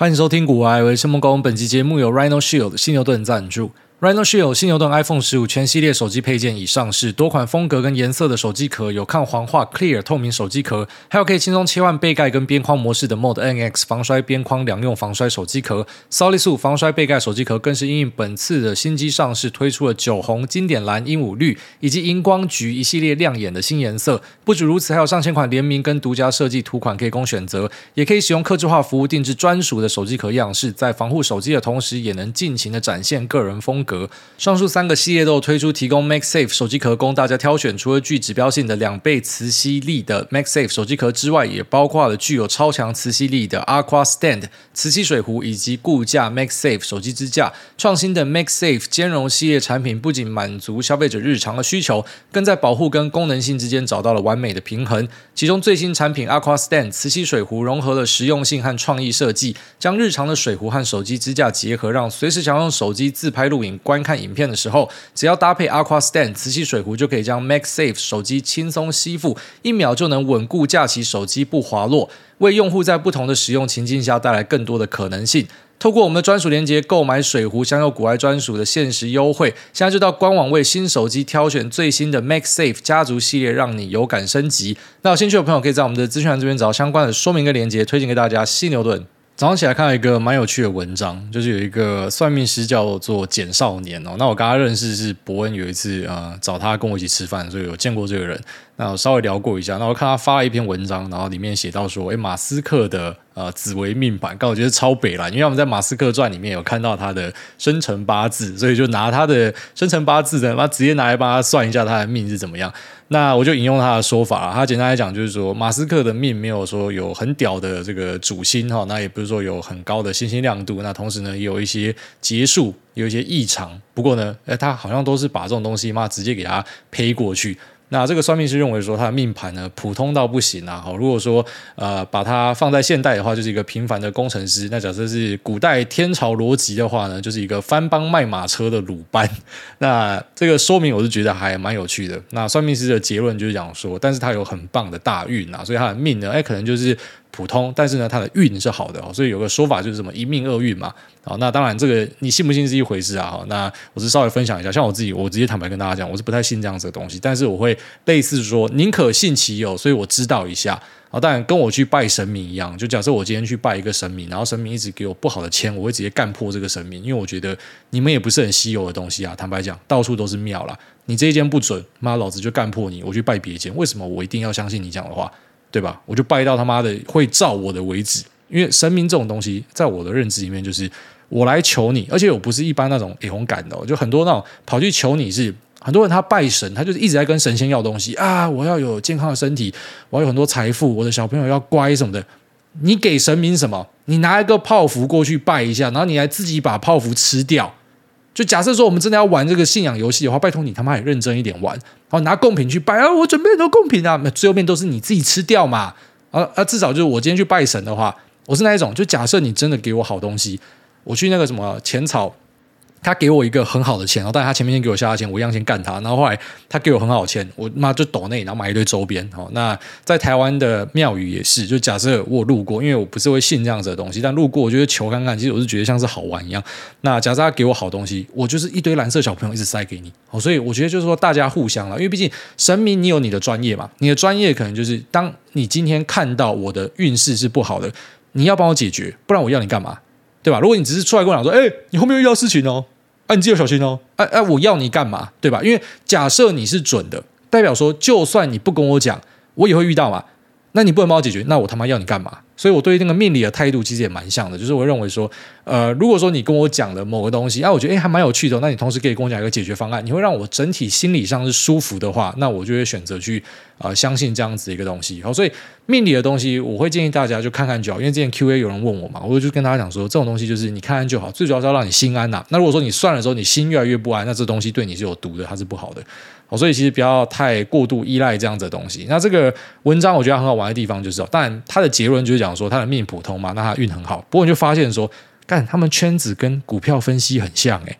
欢迎收听股癌，我是孟工。本期节目由 Rhino Shield 犀牛盾赞助。Rhino Shield 犀牛顿 iPhone 十五全系列手机配件已上市，多款风格跟颜色的手机壳，有抗黄化 Clear 透明手机壳，还有可以轻松切换背盖跟边框模式的 Mod NX 防摔边框两用防摔手机壳，Solid 防摔背盖手机壳更是因应本次的新机上市，推出了酒红、经典蓝、鹦鹉绿以及荧光橘一系列亮眼的新颜色。不止如此，还有上千款联名跟独家设计图款可以供选择，也可以使用客制化服务定制专属的手机壳样式，在防护手机的同时，也能尽情的展现个人风格。上述三个系列都有推出提供 MagSafe 手机壳供大家挑选，除了具指标性的两倍磁吸力的 MagSafe 手机壳之外，也包括了具有超强磁吸力的 Aqua Stand 磁吸水壶以及固架 MagSafe 手机支架。创新的 MagSafe 兼容系列产品不仅满足消费者日常的需求，更在保护跟功能性之间找到了完美的平衡。其中最新产品 Aqua Stand 磁吸水壶融合了实用性和创意设计，将日常的水壶和手机支架结合，让随时想用手机自拍录影、观看影片的时候，只要搭配 Aqua Stand 磁吸水壶，就可以将 MagSafe 手机轻松吸附，一秒就能稳固架起手机不滑落，为用户在不同的使用情境下带来更多的可能性。透过我们的专属链接购买水壶，享有股癌专属的限时优惠。现在就到官网为新手机挑选最新的 MagSafe 家族系列，让你有感升级。那有兴趣的朋友可以在我们的资讯栏这边找到相关的说明跟链接，推荐给大家。犀牛盾。早上起来看到一个蛮有趣的文章，就是有一个算命师叫做简少年哦。那我跟他认识是伯恩有一次啊找他跟我一起吃饭，所以有见过这个人。那我稍微聊过一下，那我看他发了一篇文章，然后里面写到说，诶，马斯克的呃紫微命盘，刚好觉得超北烂，因为我们在马斯克传里面有看到他的生辰八字，所以就拿他的生辰八字的，那直接拿来帮他算一下他的命是怎么样。那我就引用他的说法，他简单来讲就是说，马斯克的命没有说有很屌的这个主星哈，那也不是说有很高的星星亮度，那同时呢也有一些结束，有一些异常，不过呢，他好像都是把这种东西嘛直接给他呸过去。那这个算命师认为说他的命盘呢普通到不行啊！好，如果说呃把它放在现代的话，就是一个平凡的工程师；那假设是古代天朝逻辑的话呢，就是一个翻帮卖马车的鲁班。那这个说明我是觉得还蛮有趣的。那算命师的结论就是讲说，但是他有很棒的大运啊，所以他的命呢，哎，可能就是。普通，但是呢，他的运是好的，所以有个说法就是什么一命二运嘛。好，那当然这个你信不信是一回事啊。好，那我是稍微分享一下，像我自己，我直接坦白跟大家讲，我是不太信这样子的东西，但是我会类似说宁可信其有，所以我知道一下。好，当然跟我去拜神明一样，就假设我今天去拜一个神明，然后神明一直给我不好的签，我会直接干破这个神明，因为我觉得你们也不是很稀有的东西啊。坦白讲，到处都是庙啦，你这一间不准，妈老子就干破你，我去拜别间。为什么我一定要相信你讲的话？对吧？我就拜到他妈的会照我的为止，因为神明这种东西，在我的认知里面，就是我来求你，而且我不是一般那种诶红感的，就很多那种跑去求你是很多人他拜神，他就是一直在跟神仙要东西啊，我要有健康的身体，我要有很多财富，我的小朋友要乖什么的。你给神明什么？你拿一个泡芙过去拜一下，然后你还自己把泡芙吃掉。就假设说我们真的要玩这个信仰游戏的话，拜托你他妈也认真一点玩。然后，拿贡品去拜啊！我准备很多贡品啊，那最后面都是你自己吃掉嘛。啊啊，至少就是我今天去拜神的话，我是那一种，就假设你真的给我好东西，我去那个什么浅草。他给我一个很好的钱，然后但是他前面先给我下钱，我一样先干他。然后后来他给我很好的钱，我妈就抖内，然后买一堆周边。好，那在台湾的庙宇也是，就假设我路过，因为我不是会信这样子的东西，但路过我觉得求看看，其实我是觉得像是好玩一样。那假设他给我好东西，我就是一堆蓝色小朋友一直塞给你。好，所以我觉得就是说大家互相了，因为毕竟神明你有你的专业嘛，你的专业可能就是当你今天看到我的运势是不好的，你要帮我解决，不然我要你干嘛？对吧？如果你只是出来跟我讲说，哎，你后面遇到事情哦，啊，你自己要小心哦，哎哎，我要你干嘛？对吧？因为假设你是准的，代表说，就算你不跟我讲，我也会遇到嘛。那你不能帮我解决，那我他妈要你干嘛？所以我对那个命理的态度其实也蛮像的，就是我认为说，呃，如果说你跟我讲了某个东西，啊，我觉得诶还蛮有趣的，那你同时可以跟我讲一个解决方案，你会让我整体心理上是舒服的话，那我就会选择去呃相信这样子一个东西。好，所以命理的东西，我会建议大家就看看就好，因为之前 Q&A 有人问我嘛，我就跟大家讲说，这种东西就是你看看就好，最主要是要让你心安呐。那如果说你算了之后，你心越来越不安，那这东西对你是有毒的，它是不好的。哦，所以其实不要太过度依赖这样子的东西。那这个文章我觉得很好玩的地方就是，当然他的结论就是讲说他的命普通嘛，那他运很好。不过你就发现说，干他们圈子跟股票分析很像诶，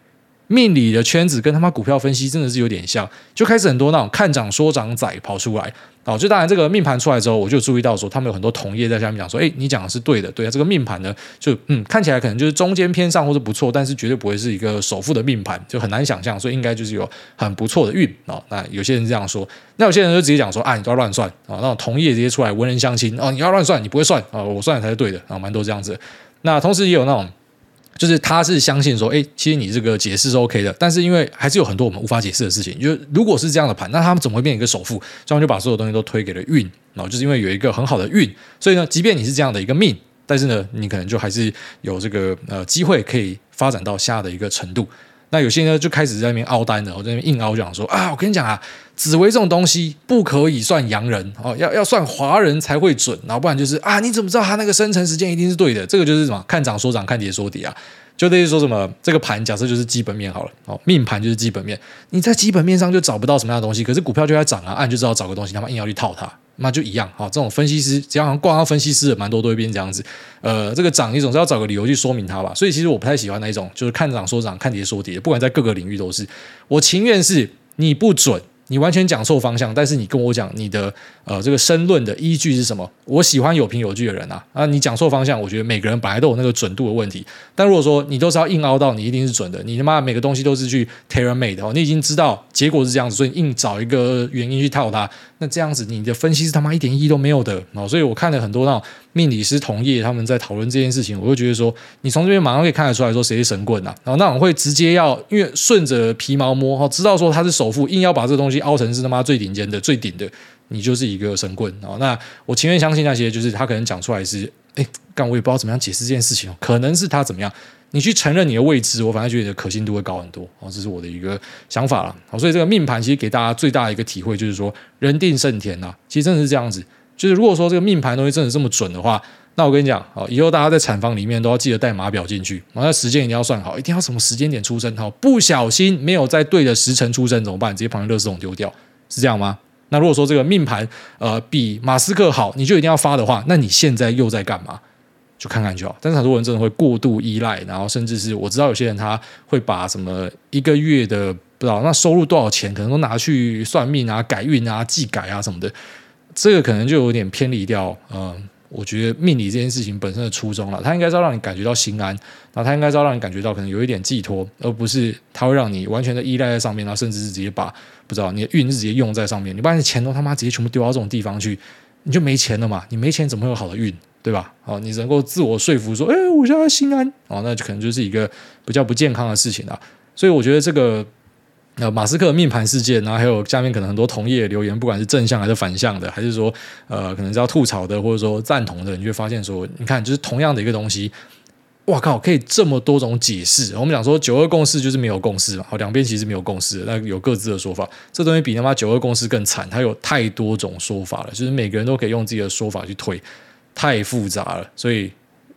命理的圈子跟他妈股票分析真的是有点像，就开始很多那种看涨说涨仔跑出来。哦，就当然这个命盘出来之后，我就注意到说，他们有很多同业在下面讲说，哎，你讲的是对的，对啊，这个命盘呢，就嗯，看起来可能就是中间偏上或者不错，但是绝对不会是一个首富的命盘，就很难想象，所以应该就是有很不错的运哦。那有些人这样说，那有些人就直接讲说，啊，你都要乱算啊，那种同业直接出来文人相亲哦，你要乱算，你不会算啊，我算的才是对的啊，蛮多这样子。那同时也有那种。就是他是相信说，哎，其实你这个解释是 OK 的，但是因为还是有很多我们无法解释的事情。就如果是这样的盘，那他们怎么会变一个首富？这样就把所有东西都推给了运，然后就是因为有一个很好的运，所以呢，即便你是这样的一个命，但是呢，你可能就还是有这个呃机会可以发展到下的一个程度。那有些人就开始在那边凹单的，我在那边硬凹，讲说啊，我跟你讲啊，紫微这种东西不可以算洋人哦，要要算华人才会准，然后不然就是啊，你怎么知道他那个生辰时间一定是对的？这个就是什么看涨说涨，看跌说跌啊，就等于说什么这个盘假设就是基本面好了哦，命盘就是基本面，你在基本面上就找不到什么样的东西，可是股票就在涨啊，按就知道找个东西，他妈硬要去套它。那就一样，好，这种分析师只要好像挂上分析师的，蛮多都会变这样子。呃，这个涨你总是要找个理由去说明它吧。所以其实我不太喜欢那一种，就是看涨说涨，看跌说跌，不管在各个领域都是。我情愿是你不准。你完全讲错方向，但是你跟我讲你的呃这个申论的依据是什么？我喜欢有凭有据的人啊啊！你讲错方向，我觉得每个人本来都有那个准度的问题。但如果说你都是要硬凹到你一定是准的，你他妈每个东西都是去 tailor made 哦，你已经知道结果是这样子，所以硬找一个原因去套它，那这样子你的分析是他妈一点意义都没有的哦。所以我看了很多那种命理师同业他们在讨论这件事情，我就觉得说，你从这边马上可以看得出来说谁是神棍啊，然后那种会直接要因为顺着皮毛摸哈，知道说他是首富，硬要把这东西凹成是他妈最顶尖的、最顶的，你就是一个神棍啊！那我情愿相信那些，就是他可能讲出来是，哎，但我也不知道怎么样解释这件事情，可能是他怎么样，你去承认你的未知，我反而觉得你的可信度会高很多啊！这是我的一个想法了。好，所以这个命盘其实给大家最大的一个体会就是说，人定胜天呐，其实真的是这样子。就是如果说这个命盘东西真的这么准的话，那我跟你讲，好，以后大家在产房里面都要记得带码表进去，然后那时间一定要算好，一定要什么时间点出生，好，不小心没有在对的时辰出生怎么办？直接旁边垃圾桶丢掉，是这样吗？那如果说这个命盘呃比马斯克好，你就一定要发的话，那你现在又在干嘛？就看看就好。但是很多人真的会过度依赖，然后甚至是我知道有些人他会把什么一个月的不知道那收入多少钱，可能都拿去算命啊、改运啊、技改啊什么的。这个可能就有点偏离掉，嗯，我觉得命理这件事情本身的初衷了。它应该是要让你感觉到心安，然后它应该是要让你感觉到可能有一点寄托，而不是它会让你完全的依赖在上面，然后甚至是直接把不知道你的运是直接用在上面。你把你的钱都他妈直接全部丢到这种地方去，你就没钱了嘛？你没钱怎么会有好的运，对吧？哦，你能够自我说服说，哎，我现在心安，哦，那就可能就是一个比较不健康的事情了。所以我觉得这个。呃，马斯克的命盘事件，然后还有下面可能很多同业留言，不管是正向还是反向的，还是说呃，可能是要吐槽的，或者说赞同的，你就会发现说，你看，就是同样的一个东西，哇靠，可以这么多种解释。我们讲说九二共识就是没有共识嘛，好，两边其实没有共识，那有各自的说法。这东西比他妈九二共识更惨，它有太多种说法了，就是每个人都可以用自己的说法去推，太复杂了。所以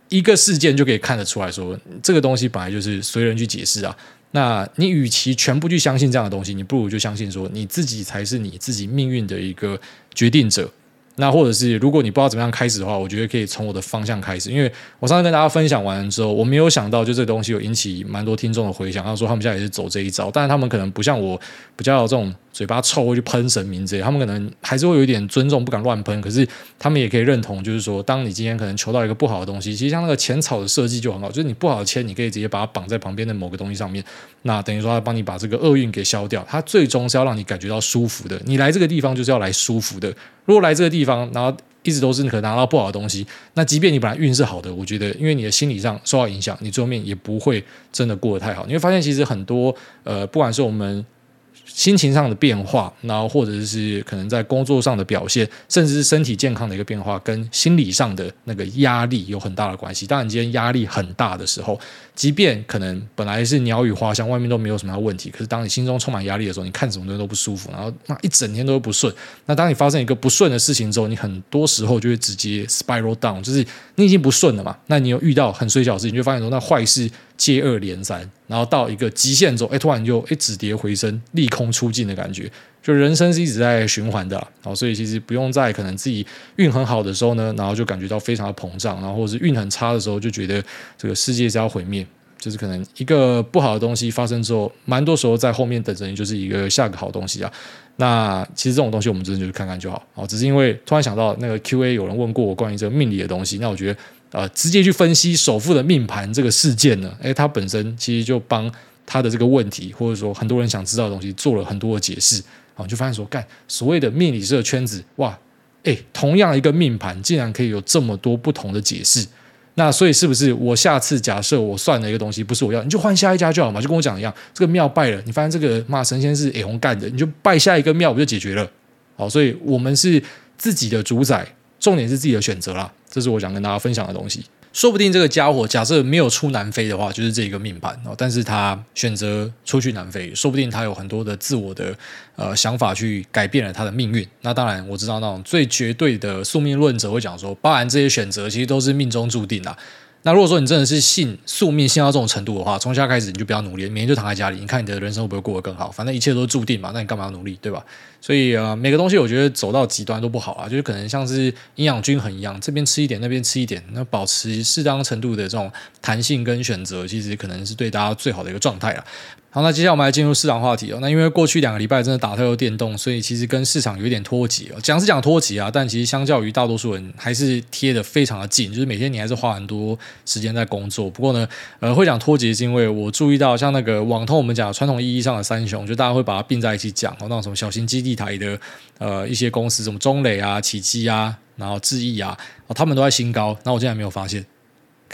一个事件就可以看得出来说，这个东西本来就是随人去解释啊。那你与其全部去相信这样的东西，你不如就相信说你自己才是你自己命运的一个决定者。那或者是如果你不知道怎么样开始的话，我觉得可以从我的方向开始。因为我上次跟大家分享完之后，我没有想到就这东西有引起蛮多听众的回响，他说他们现在也是走这一招，但是他们可能不像我比较有这种。嘴巴臭会去喷神明之类，他们可能还是会有一点尊重，不敢乱喷。可是他们也可以认同，就是说，当你今天可能求到一个不好的东西，其实像那个浅草的设计就很好，就是你不好的签，你可以直接把它绑在旁边的某个东西上面，那等于说帮你把这个厄运给消掉。它最终是要让你感觉到舒服的。你来这个地方就是要来舒服的。如果来这个地方，然后一直都是你可能拿到不好的东西，那即便你本来运是好的，我觉得因为你的心理上受到影响，你最后面也不会真的过得太好。你会发现，其实很多呃，不管是我们。心情上的变化，然后或者是可能在工作上的表现，甚至是身体健康的一个变化，跟心理上的那个压力有很大的关系。当然，今天压力很大的时候，即便可能本来是鸟语花香，外面都没有什么问题，可是当你心中充满压力的时候，你看什么东西都不舒服，然后那一整天都不顺。那当你发生一个不顺的事情之后，你很多时候就会直接 spiral down，就是你已经不顺了嘛。那你有遇到很衰小的事情，你就发现说那坏事接二连三，然后到一个极限之后，哎，突然就哎止跌回升，利空出尽的感觉。就人生是一直在循环的，啊，所以其实不用在可能自己运很好的时候呢，然后就感觉到非常的膨胀，然后或者是运很差的时候就觉得这个世界是要毁灭。就是可能一个不好的东西发生之后，蛮多时候在后面等着你，就是一个下个好东西啊。那其实这种东西我们真的就是看看就好。哦，只是因为突然想到那个 Q&A 有人问过我关于这个命理的东西，那我觉得呃，直接去分析首富的命盘这个事件呢，诶，他本身其实就帮他的这个问题，或者说很多人想知道的东西，做了很多的解释。啊，就发现说，干所谓的命理师的圈子，哇，诶，同样一个命盘，竟然可以有这么多不同的解释。那所以是不是我下次假设我算了一个东西不是我要，你就换下一家就好嘛？就跟我讲一样，这个庙拜了，你发现这个骂神仙是诶红干的，你就拜下一个庙不就解决了？好，所以我们是自己的主宰，重点是自己的选择啦。这是我想跟大家分享的东西。说不定这个家伙假设没有出南非的话，就是这个命盘哦。但是他选择出去南非，说不定他有很多的自我的呃想法去改变了他的命运。那当然我知道那种最绝对的宿命论者会讲说，包含这些选择其实都是命中注定的。那如果说你真的是信宿命信到这种程度的话，从现在开始你就不要努力，每天就躺在家里，你看你的人生会不会过得更好？反正一切都注定嘛，那你干嘛要努力，对吧？所以啊，每个东西我觉得走到极端都不好啊，就是可能像是营养均衡一样，这边吃一点，那边吃一点，那保持适当程度的这种弹性跟选择，其实可能是对大家最好的一个状态了。好，那接下来我们来进入市场话题哦。那因为过去两个礼拜真的打太多电动，所以其实跟市场有一点脱节哦。讲是讲脱节啊，但其实相较于大多数人，还是贴得非常的近。就是每天你还是花很多时间在工作。不过呢，呃，会讲脱节是因为我注意到，像那个网通，我们讲传统意义上的三雄，就大家会把它并在一起讲哦。那种什么小型基地台的呃一些公司，什么中磊啊、奇迹啊，然后智毅啊，哦，他们都在新高。那我竟然没有发现，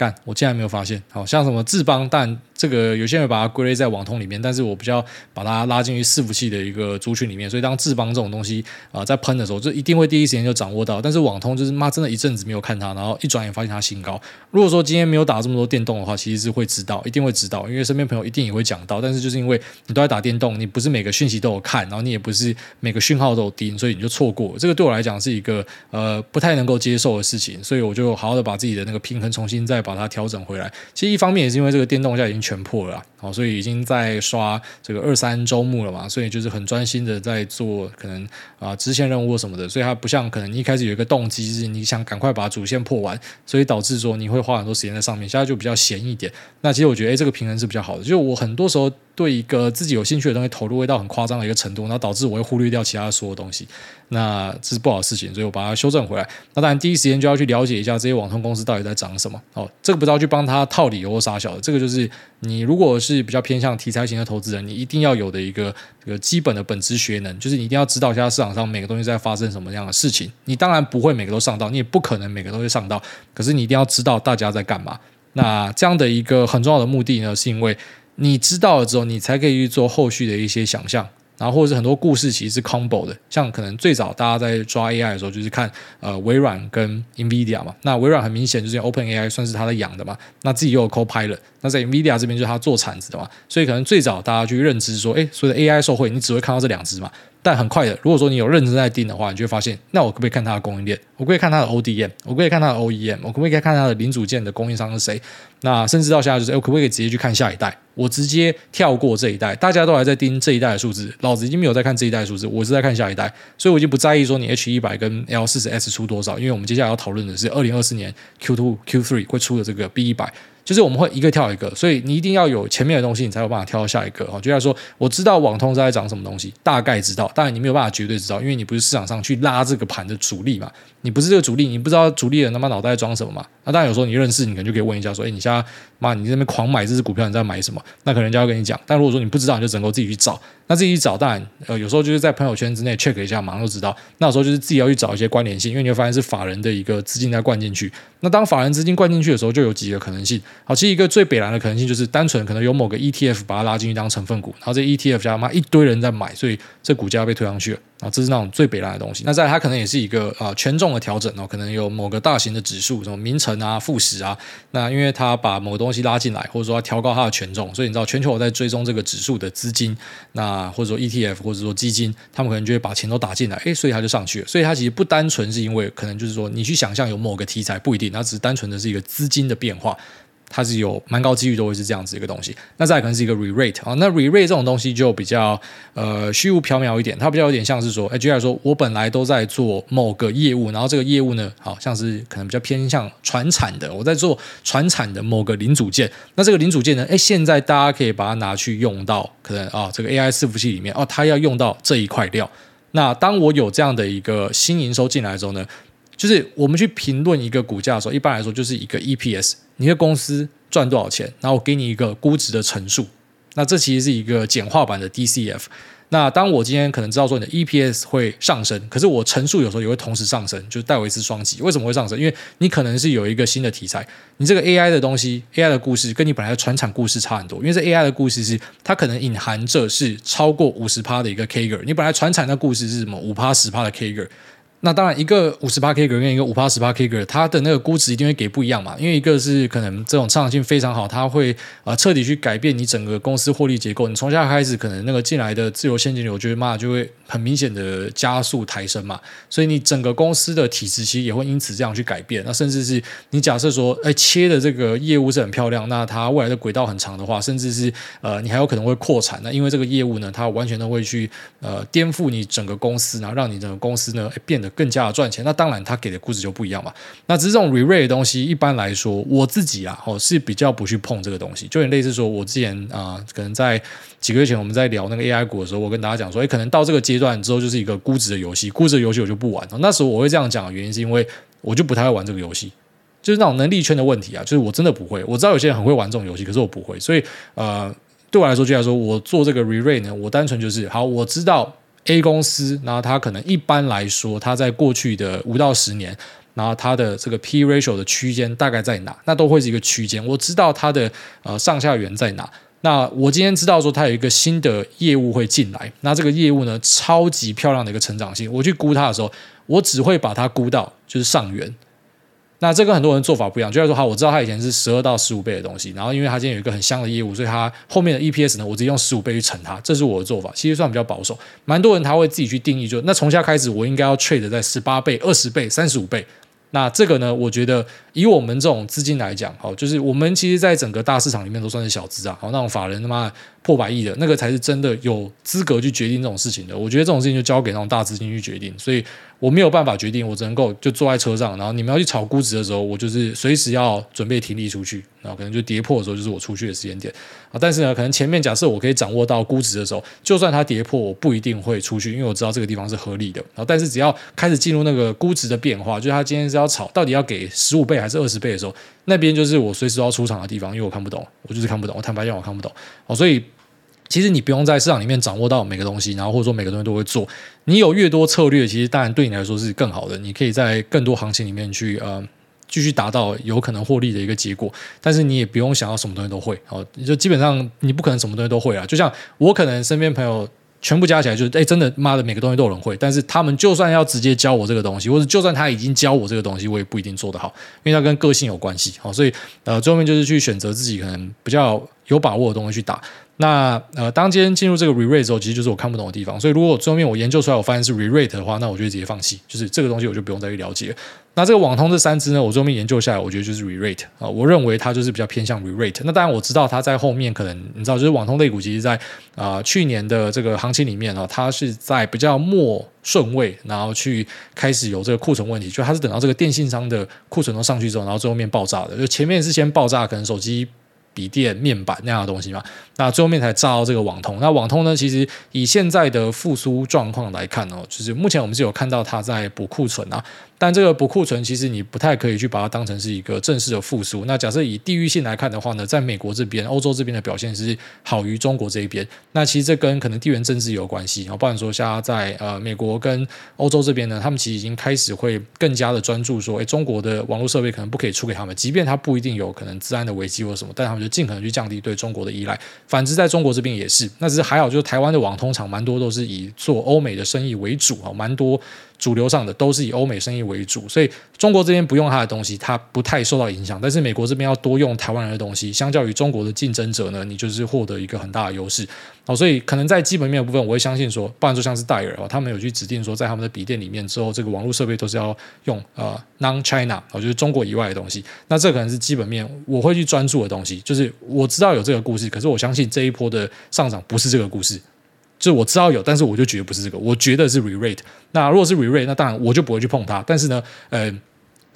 干，我竟然没有发现。好像什么智邦，但。这个有些人把它归类在网通里面，但是我比较把它拉进去伺服器的一个族群里面，所以当智邦这种东西啊、在喷的时候，就一定会第一时间就掌握到。但是网通就是妈真的一阵子没有看它，然后一转眼发现它新高。如果说今天没有打这么多电动的话，其实是会知道，一定会知道，因为身边朋友一定也会讲到。但是就是因为你都在打电动，你不是每个讯息都有看，然后你也不是每个讯号都有盯，所以你就错过。这个对我来讲是一个呃不太能够接受的事情，所以我就好好的把自己的那个平衡重新再把把它调整回来。其实一方面也是因为这个电动架已经全破了。好，所以已经在刷这个二三周目了嘛，所以就是很专心的在做可能啊支线任务什么的，所以它不像可能一开始有一个动机是你想赶快把主线破完，所以导致说你会花很多时间在上面，现在就比较闲一点。那其实我觉得，哎，这个平衡是比较好的，就我很多时候。对一个自己有兴趣的东西投入会到很夸张的一个程度，然后导致我会忽略掉其他所有东西，那这是不好的事情，所以我把它修正回来。那当然第一时间就要去了解一下这些网通公司到底在涨什么。哦，这个不知道去帮他套理由或杀小的，这个就是你如果是比较偏向题材型的投资人，你一定要有的一个这个基本的本质学能，就是你一定要知道一下市场上每个东西在发生什么样的事情。你当然不会每个都上到，你也不可能每个都会上到，可是你一定要知道大家在干嘛。那这样的一个很重要的目的呢，是因为。你知道了之后，你才可以去做后续的一些想象，然后或者是很多故事其实是 combo 的，像可能最早大家在抓 AI 的时候，就是看呃微软跟 NVIDIA 嘛，那微软很明显就是 OpenAI 算是它的养的嘛，那自己又有 Copilot，那在 NVIDIA 这边就是它做产子的嘛，所以可能最早大家去认知说，哎，所有的 AI 受惠，你只会看到这两只嘛。但很快的，如果说你有认真在盯的话，你就会发现，那我可不可以看它的供应链？我可不可以看它的 ODM？我可不可以看它的 OEM？我可不可以看它的零组件的供应商是谁？那甚至到现在就是，我可不可以直接去看下一代？我直接跳过这一代，大家都还在盯这一代的数字，老子已经没有在看这一代数字，我是在看下一代，所以我已经不在意说你 H 一百跟 L 四十 S 出多少，因为我们接下来要讨论的是二零二四年 Q two Q three 会出的这个 B 一百。就是我们会一个跳一个，所以你一定要有前面的东西，你才有办法跳到下一个。就像说，我知道网通在涨什么东西，大概知道，当然你没有办法绝对知道，因为你不是市场上去拉这个盘的主力嘛，你不是这个主力，你不知道主力人他妈脑袋装什么嘛。那当然有时候你认识，你可能就可以问一下说，哎，你现在妈你这边狂买这只股票，你在买什么？那可能人家会跟你讲。但如果说你不知道，你就只能够自己去找。那自己去找，当然呃有时候就是在朋友圈之内 check 一下，马上就知道。那有时候就是自己要去找一些关联性，因为你会发现是法人的一个资金在灌进去。那当法人资金灌进去的时候，就有几个可能性。好，其实一个最北蓝的可能性就是单纯可能有某个 ETF 把它拉进去当成分股，然后这 ETF 加妈一堆人在买，所以这股价被推上去了。啊，这是那种最北烂的东西。那再，它可能也是一个啊权重的调整哦，可能有某个大型的指数，什么明晟啊、富时啊。那因为它把某东东西拉进来，或者说要调高它的权重，所以你知道全球在追踪这个指数的资金，那或者说 ETF 或者说基金，他们可能就会把钱都打进来，诶，所以它就上去了。所以它其实不单纯是因为可能就是说你去想象有某个题材不一定，它只是单纯的是一个资金的变化。它是有蛮高几率都会是这样子一个东西。那再可能是一个 re-rate 啊，那 re-rate 这种东西就比较呃虚无缥缈一点，它比较有点像是说，哎，举例说，我本来都在做某个业务，然后这个业务呢，好像是可能比较偏向传产的，我在做传产的某个零组件，那这个零组件呢，哎，现在大家可以把它拿去用到可能啊这个 AI 伺服器里面哦，它要用到这一块料。那当我有这样的一个新营收进来的时候呢，就是我们去评论一个股价的时候，一般来说就是一个 EPS，你的公司赚多少钱，然后我给你一个估值的乘数。那这其实是一个简化版的 DCF。那当我今天可能知道说你的 EPS 会上升，可是我乘数有时候也会同时上升，就是戴维斯双击。为什么会上升？因为你可能是有一个新的题材，你这个 AI 的东西，AI 的故事跟你本来的传产故事差很多。因为这 AI 的故事是它可能隐含着是超过五十趴的一个 CAGR，你本来传产的故事是什么五趴十趴的 CAGR。那当然，一个五十八 K 格跟一个五八十八 K 格，它的那个估值一定会给不一样嘛。因为一个是可能这种成长性非常好，它会呃彻底去改变你整个公司获利结构。你从现在开始，可能那个进来的自由现金流，我觉得嘛就会很明显的加速抬升嘛。所以你整个公司的体质其实也会因此这样去改变。那甚至是你假设说，哎，切的这个业务是很漂亮，那它未来的轨道很长的话，甚至是呃你还有可能会扩产。那因为这个业务呢，它完全都会去呃颠覆你整个公司，然后让你整个公司呢变得更加的赚钱。那当然，他给的估值就不一样嘛。那只是这种 re-rate 的东西，一般来说，我自己啊，哦是比较不去碰这个东西。就很类似说，我之前啊、可能在几个月前我们在聊那个 AI 股的时候，我跟大家讲说，诶，可能到这个阶段之后，就是一个估值的游戏，估值的游戏我就不玩。那时候我会这样讲的原因，是因为我就不太会玩这个游戏，就是那种能力圈的问题啊，就是我真的不会。我知道有些人很会玩这种游戏，可是我不会。所以呃，对我来说，就来说，我做这个 re-rate 呢，我单纯就是好，我知道。A 公司，然后它可能一般来说，它在过去的五到十年，然后它的这个 P ratio 的区间大概在哪？那都会是一个区间。我知道它的呃上下缘在哪。那我今天知道说它有一个新的业务会进来，那这个业务呢，超级漂亮的一个成长性。我去估它的时候，我只会把它估到就是上缘。那这跟很多人做法不一样，就是说，好，我知道他以前是十二到十五倍的东西，然后因为他今天有一个很香的业务，所以他后面的 EPS 呢，我直接用十五倍去乘它，这是我的做法，其实算比较保守。蛮多人他会自己去定义就，那从下开始，我应该要 trade 在十八倍、二十倍、三十五倍。那这个呢，我觉得以我们这种资金来讲，好，就是我们其实在整个大市场里面都算是小资啊，好，那种法人他妈。破百亿的那个才是真的有资格去决定这种事情的。我觉得这种事情就交给那种大资金去决定，所以我没有办法决定，我只能够就坐在车上，然后你们要去炒估值的时候，我就是随时要准备停利出去，然后可能就跌破的时候就是我出去的时间点啊。但是呢，可能前面假设我可以掌握到估值的时候，就算它跌破，我不一定会出去，因为我知道这个地方是合理的。然后，但是只要开始进入那个估值的变化，就是它今天是要炒到底要给十五倍还是二十倍的时候，那边就是我随时要出场的地方，因为我看不懂，我就是看不懂，我坦白讲我看不懂。好，所以。其实你不用在市场里面掌握到每个东西，然后或者说每个东西都会做。你有越多策略，其实当然对你来说是更好的。你可以在更多行情里面去呃继续达到有可能获利的一个结果。但是你也不用想要什么东西都会哦，就基本上你不可能什么东西都会啊。就像我可能身边朋友全部加起来就是哎，真的妈的每个东西都有人会。但是他们就算要直接教我这个东西，或者就算他已经教我这个东西，我也不一定做得好，因为它跟个性有关系。好，所以呃，最后面就是去选择自己可能比较有把握的东西去打。那呃，当今天进入这个 re-rate 之后，其实就是我看不懂的地方。所以如果最后面我研究出来，我发现是 re-rate 的话，那我就直接放弃，就是这个东西我就不用再去了解。那这个网通这三支呢，我最后面研究下来，我觉得就是 re-rate 啊，我认为它就是比较偏向 re-rate。那当然我知道它在后面可能你知道，就是网通类股，其实在啊、去年的这个行情里面啊，它是在比较末顺位，然后去开始有这个库存问题，就它是等到这个电信商的库存都上去之后，然后最后面爆炸的。就前面是先爆炸，可能手机。锂电面板那样的东西嘛，那最后面才炸到这个网通。那网通呢，其实以现在的复苏状况来看哦，就是目前我们是有看到它在补库存啊。但这个补库存，其实你不太可以去把它当成是一个正式的复苏。那假设以地域性来看的话呢，在美国这边、欧洲这边的表现是好于中国这一边。那其实这跟可能地缘政治有关系。然后，不然说像在呃美国跟欧洲这边呢，他们其实已经开始会更加的专注说，诶，中国的网络设备可能不可以出给他们，即便它不一定有可能治安的危机或什么，但他们就尽可能去降低对中国的依赖。反之，在中国这边也是。那只是还好，就是台湾的网通厂蛮多都是以做欧美的生意为主啊，蛮多主流上的都是以欧美生意为为主，所以中国这边不用它的东西，它不太受到影响。但是美国这边要多用台湾人的东西，相较于中国的竞争者呢，你就是获得一个很大的优势。好，所以可能在基本面的部分，我会相信说，不然说像是戴尔哦，他们有去指定说，在他们的笔电里面之后，这个网络设备都是要用呃 non-China，就是中国以外的东西。那这可能是基本面我会去专注的东西，就是我知道有这个故事，可是我相信这一波的上涨不是这个故事。就我知道有，但是我就觉得不是这个，我觉得是 re-rate。那如果是 re-rate，那当然我就不会去碰它。但是呢，呃，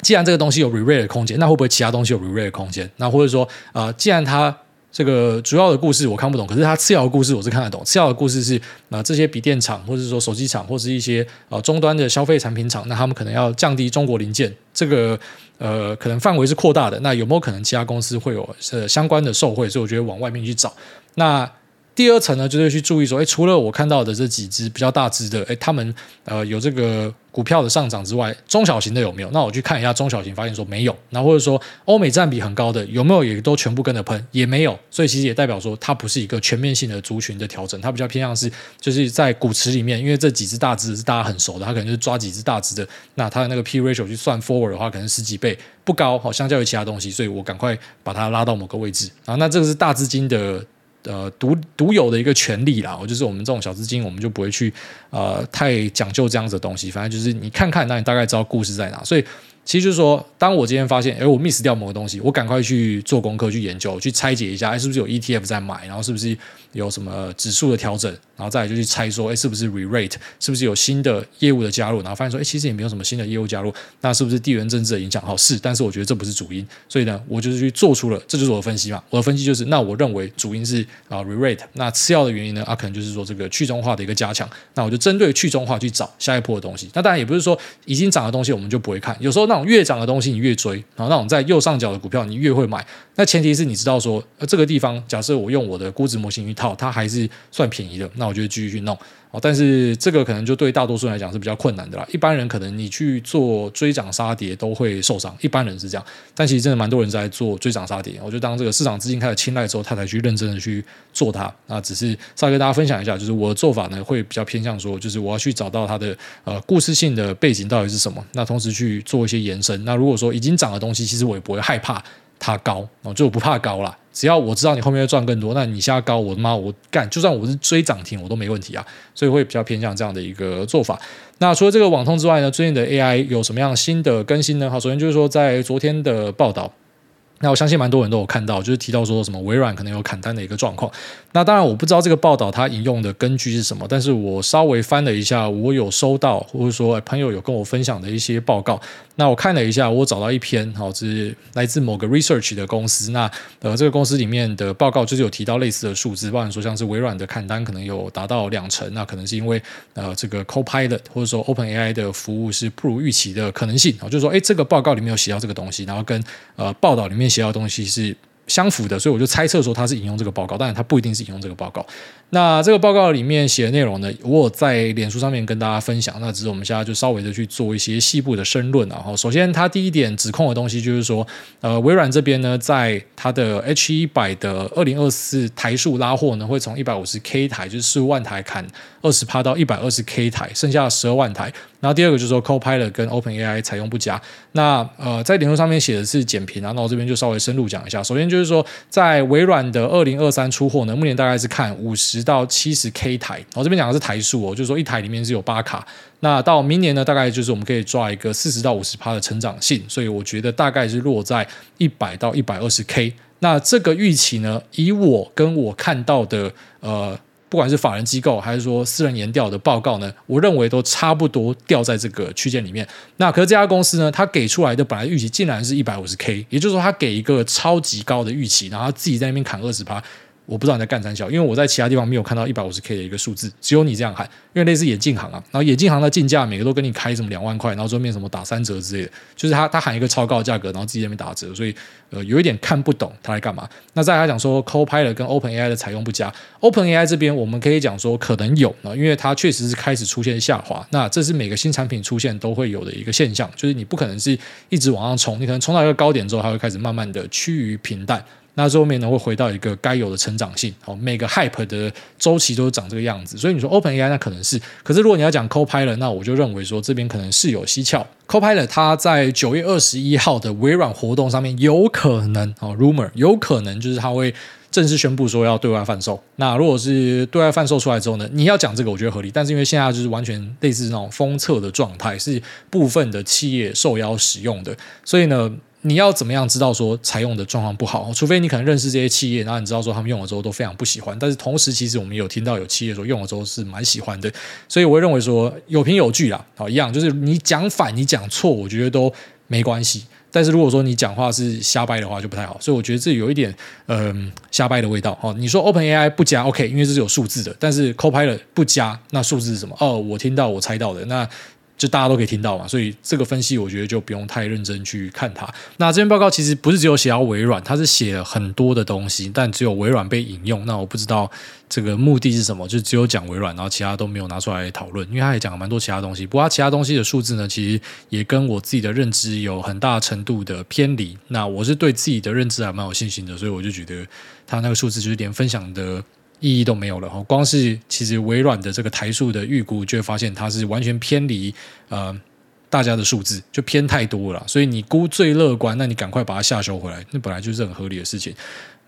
既然这个东西有 re-rate 的空间，那会不会其他东西有 re-rate 的空间？那或者说，呃，既然它这个主要的故事我看不懂，可是它次要的故事我是看得懂。次要的故事是啊、呃，这些笔电厂，或者说手机厂，或是一些呃终端的消费产品厂，那他们可能要降低中国零件，这个呃可能范围是扩大的。那有没有可能其他公司会有呃相关的受惠？所以我觉得往外面去找那。第二层呢，就是去注意说，诶，除了我看到的这几只比较大只的，诶，他们呃有这个股票的上涨之外，中小型的有没有？那我去看一下中小型，发现说没有。那或者说欧美占比很高的有没有？也都全部跟着喷，也没有。所以其实也代表说，它不是一个全面性的族群的调整，它比较偏向是就是在股池里面，因为这几只大只是大家很熟的，它可能就是抓几只大只的，那它的那个 P ratio 去算 forward 的话，可能十几倍不高，好，相较于其他东西，所以我赶快把它拉到某个位置啊。那这个是大资金的。呃，独独有的一个权利啦，我就是我们这种小资金，我们就不会去呃太讲究这样子的东西。反正就是你看看，那你大概知道故事在哪。所以其实就是说，当我今天发现，哎，我 miss 掉某个东西，我赶快去做功课，去研究，去拆解一下，哎，是不是有 ETF 在买，然后是不是有什么指数的调整，然后再来就去猜说，哎，是不是 re-rate，是不是有新的业务的加入，然后发现说，哎，其实也没有什么新的业务加入，那是不是地缘政治的影响？好，是，但是我觉得这不是主因。所以呢，我就是去做出了，这就是我的分析嘛。我的分析就是，那我认为主因是啊 re-rate，那次要的原因呢，啊，可能就是说这个去中化的一个加强。那我就针对去中化去找下一波的东西。那当然也不是说已经涨的东西我们就不会看，有时候那越涨的东西你越追，然后那种在右上角的股票你越会买。那前提是你知道说，这个地方假设我用我的估值模型去套，它还是算便宜的，那我就继续去弄。哦，但是这个可能就对大多数人来讲是比较困难的啦。一般人可能你去做追涨杀跌都会受伤，一般人是这样。但其实真的蛮多人在做追涨杀跌。我就当这个市场资金开始青睐之后，他才去认真的去做它。那只是稍微跟大家分享一下，就是我的做法呢会比较偏向说，就是我要去找到它的呃故事性的背景到底是什么。那同时去做一些延伸。那如果说已经涨的东西，其实我也不会害怕它高，哦，就我不怕高啦。只要我知道你后面会赚更多，那你现在高，我的妈，我干，就算我是追涨停，我都没问题啊。所以会比较偏向这样的一个做法。那除了这个网通之外呢，最近的 AI 有什么样新的更新呢？好，首先就是说在昨天的报道。那我相信蛮多人都有看到，就是提到说什么微软可能有砍单的一个状况。那当然我不知道这个报道它引用的根据是什么，但是我稍微翻了一下，我有收到或者说朋友有跟我分享的一些报告。那我看了一下，我找到一篇，好，是来自某个 research 的公司。那呃，这个公司里面的报告就是有提到类似的数字，包含说像是微软的砍单可能有达到两成，那可能是因为呃这个 Copilot 或者说 OpenAI 的服务是不如预期的可能性。就是说，哎，这个报告里面有写到这个东西，然后跟呃报道里面。写到东西是相符的，所以我就猜测说他是引用这个报告，当然他不一定是引用这个报告。那这个报告里面写的内容呢，我有在脸书上面跟大家分享。那只是我们现在就稍微的去做一些细部的申论。然后，首先它第一点指控的东西就是说，呃，微软这边呢，在它的 H 一百的二零二四台数拉货呢，会从一百五十 K 台，就是四万台砍二十趴到一百二十 K 台，剩下十二万台。然后第二个就是说，Copilot 跟 OpenAI 采用不佳。那呃，在脸书上面写的是简评啊，那我这边就稍微深入讲一下。首先就是说，在微软的二零二三出货呢，目前大概是看五十到七十 K 台。我这边讲的是台数哦，就是说一台里面是有八卡。那到明年呢，大概就是我们可以抓一个四十到五十趴的成长性，所以我觉得大概是落在一百到一百二十 K。那这个预期呢，以我跟我看到的呃。不管是法人机构还是说私人研调的报告呢，我认为都差不多掉在这个区间里面。那可是这家公司呢，它给出来的本来预期竟然是一百五十 K，也就是说它给一个超级高的预期，然后自己在那边砍二十趴。我不知道你在干三小，因为我在其他地方没有看到一百五十 K 的一个数字，只有你这样喊。因为类似眼镜行啊，然后眼镜行的进价每个都跟你开什么两万块，然后桌面什么打三折之类的，就是他他喊一个超高的价格，然后自己在那边打折，所以呃有一点看不懂他在干嘛。那再来讲说 Copilot 跟 OpenAI 的采用不佳，OpenAI 这边我们可以讲说可能有啊，因为它确实是开始出现下滑，那这是每个新产品出现都会有的一个现象，就是你不可能是一直往上冲，你可能冲到一个高点之后，它会开始慢慢的趋于平淡。那最后面呢会回到一个该有的成长性。好，每个 hype 的周期都是长这个样子。所以你说 OpenAI 那可能是，可是如果你要讲 Copilot，那我就认为说这边可能是有蹊跷。Copilot 它在九月二十一号的微软活动上面有可能哦，rumor 有可能就是它会。正式宣布说要对外贩售。那如果是对外贩售出来之后呢？你要讲这个，我觉得合理。但是因为现在就是完全类似那种封测的状态，是部分的企业受邀使用的，所以呢，你要怎么样知道说采用的状况不好？除非你可能认识这些企业，然后你知道说他们用了之后都非常不喜欢。但是同时，其实我们有听到有企业说用了之后是蛮喜欢的，所以我会认为说有凭有据啦。好，一样就是你讲反，你讲错，我觉得都没关系。但是如果说你讲话是瞎掰的话，就不太好。所以我觉得这有一点嗯、呃、瞎掰的味道。哦，你说 OpenAI 不加 OK，因为这是有数字的。但是 Copilot 不加，那数字是什么？哦，我听到，我猜到的。那就大家都可以听到嘛，所以这个分析我觉得就不用太认真去看它。那这篇报告其实不是只有写到微软，它是写了很多的东西，但只有微软被引用。那我不知道这个目的是什么，就只有讲微软，然后其他都没有拿出来讨论。因为他也讲了蛮多其他东西，不过他其他东西的数字呢，其实也跟我自己的认知有很大程度的偏离。那我是对自己的认知还蛮有信心的，所以我就觉得他那个数字就是连分享的。意义都没有了哈，光是其实微软的这个台数的预估，就会发现它是完全偏离呃大家的数字，就偏太多了。所以你估最乐观，那你赶快把它下修回来，那本来就是很合理的事情。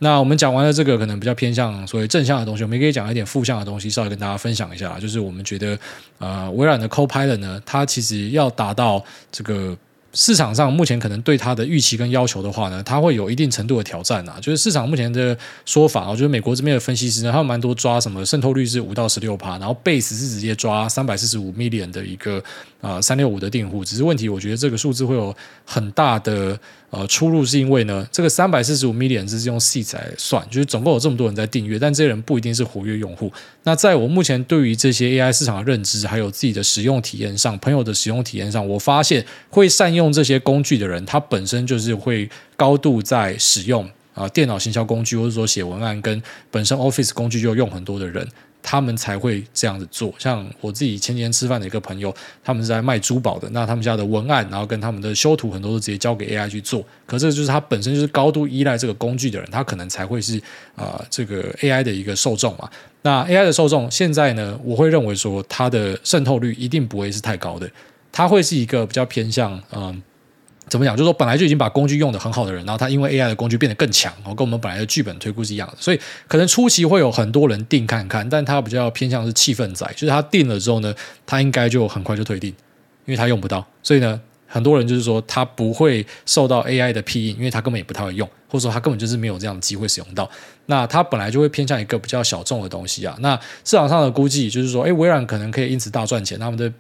那我们讲完了这个可能比较偏向所谓正向的东西，我们也可以讲一点负向的东西，稍微跟大家分享一下。就是我们觉得呃微软的 Copilot 呢，它其实要达到这个。市场上目前可能对它的预期跟要求的话呢，它会有一定程度的挑战啊。就是市场目前的说法，我觉得美国这边的分析师呢，他们蛮多抓什么渗透率是五到十六趴，然后 base 是直接抓三百四十五 million 的一个啊三六五的订户。只是问题，我觉得这个数字会有很大的。呃，出入是因为呢，这个三百四十五 million 是用 C 来算，就是总共有这么多人在订阅，但这些人不一定是活跃用户。那在我目前对于这些 AI 市场的认知，还有自己的使用体验上，朋友的使用体验上，我发现会善用这些工具的人，他本身就是会高度在使用啊、电脑行销工具，或者说写文案跟本身 Office 工具就用很多的人。他们才会这样子做。像我自己前几天吃饭的一个朋友，他们是在卖珠宝的。那他们家的文案，然后跟他们的修图，很多都直接交给 AI 去做。可这就是他本身就是高度依赖这个工具的人，他可能才会是啊、呃、这个 AI 的一个受众嘛。那 AI 的受众现在呢，我会认为说它的渗透率一定不会是太高的，它会是一个比较偏向嗯。怎么讲？就是说，本来就已经把工具用得很好的人，然后他因为 AI 的工具变得更强，跟我们本来的剧本推估是一样的，所以可能初期会有很多人定看看，但他比较偏向是气氛仔，就是他定了之后呢，他应该就很快就退订，因为他用不到，所以呢，很多人就是说他不会受到 AI 的庇荫，因为他根本也不太会用，或者说他根本就是没有这样的机会使用到，那他本来就会偏向一个比较小众的东西啊。那市场上的估计就是说，哎，微软可能可以因此大赚钱，他们的。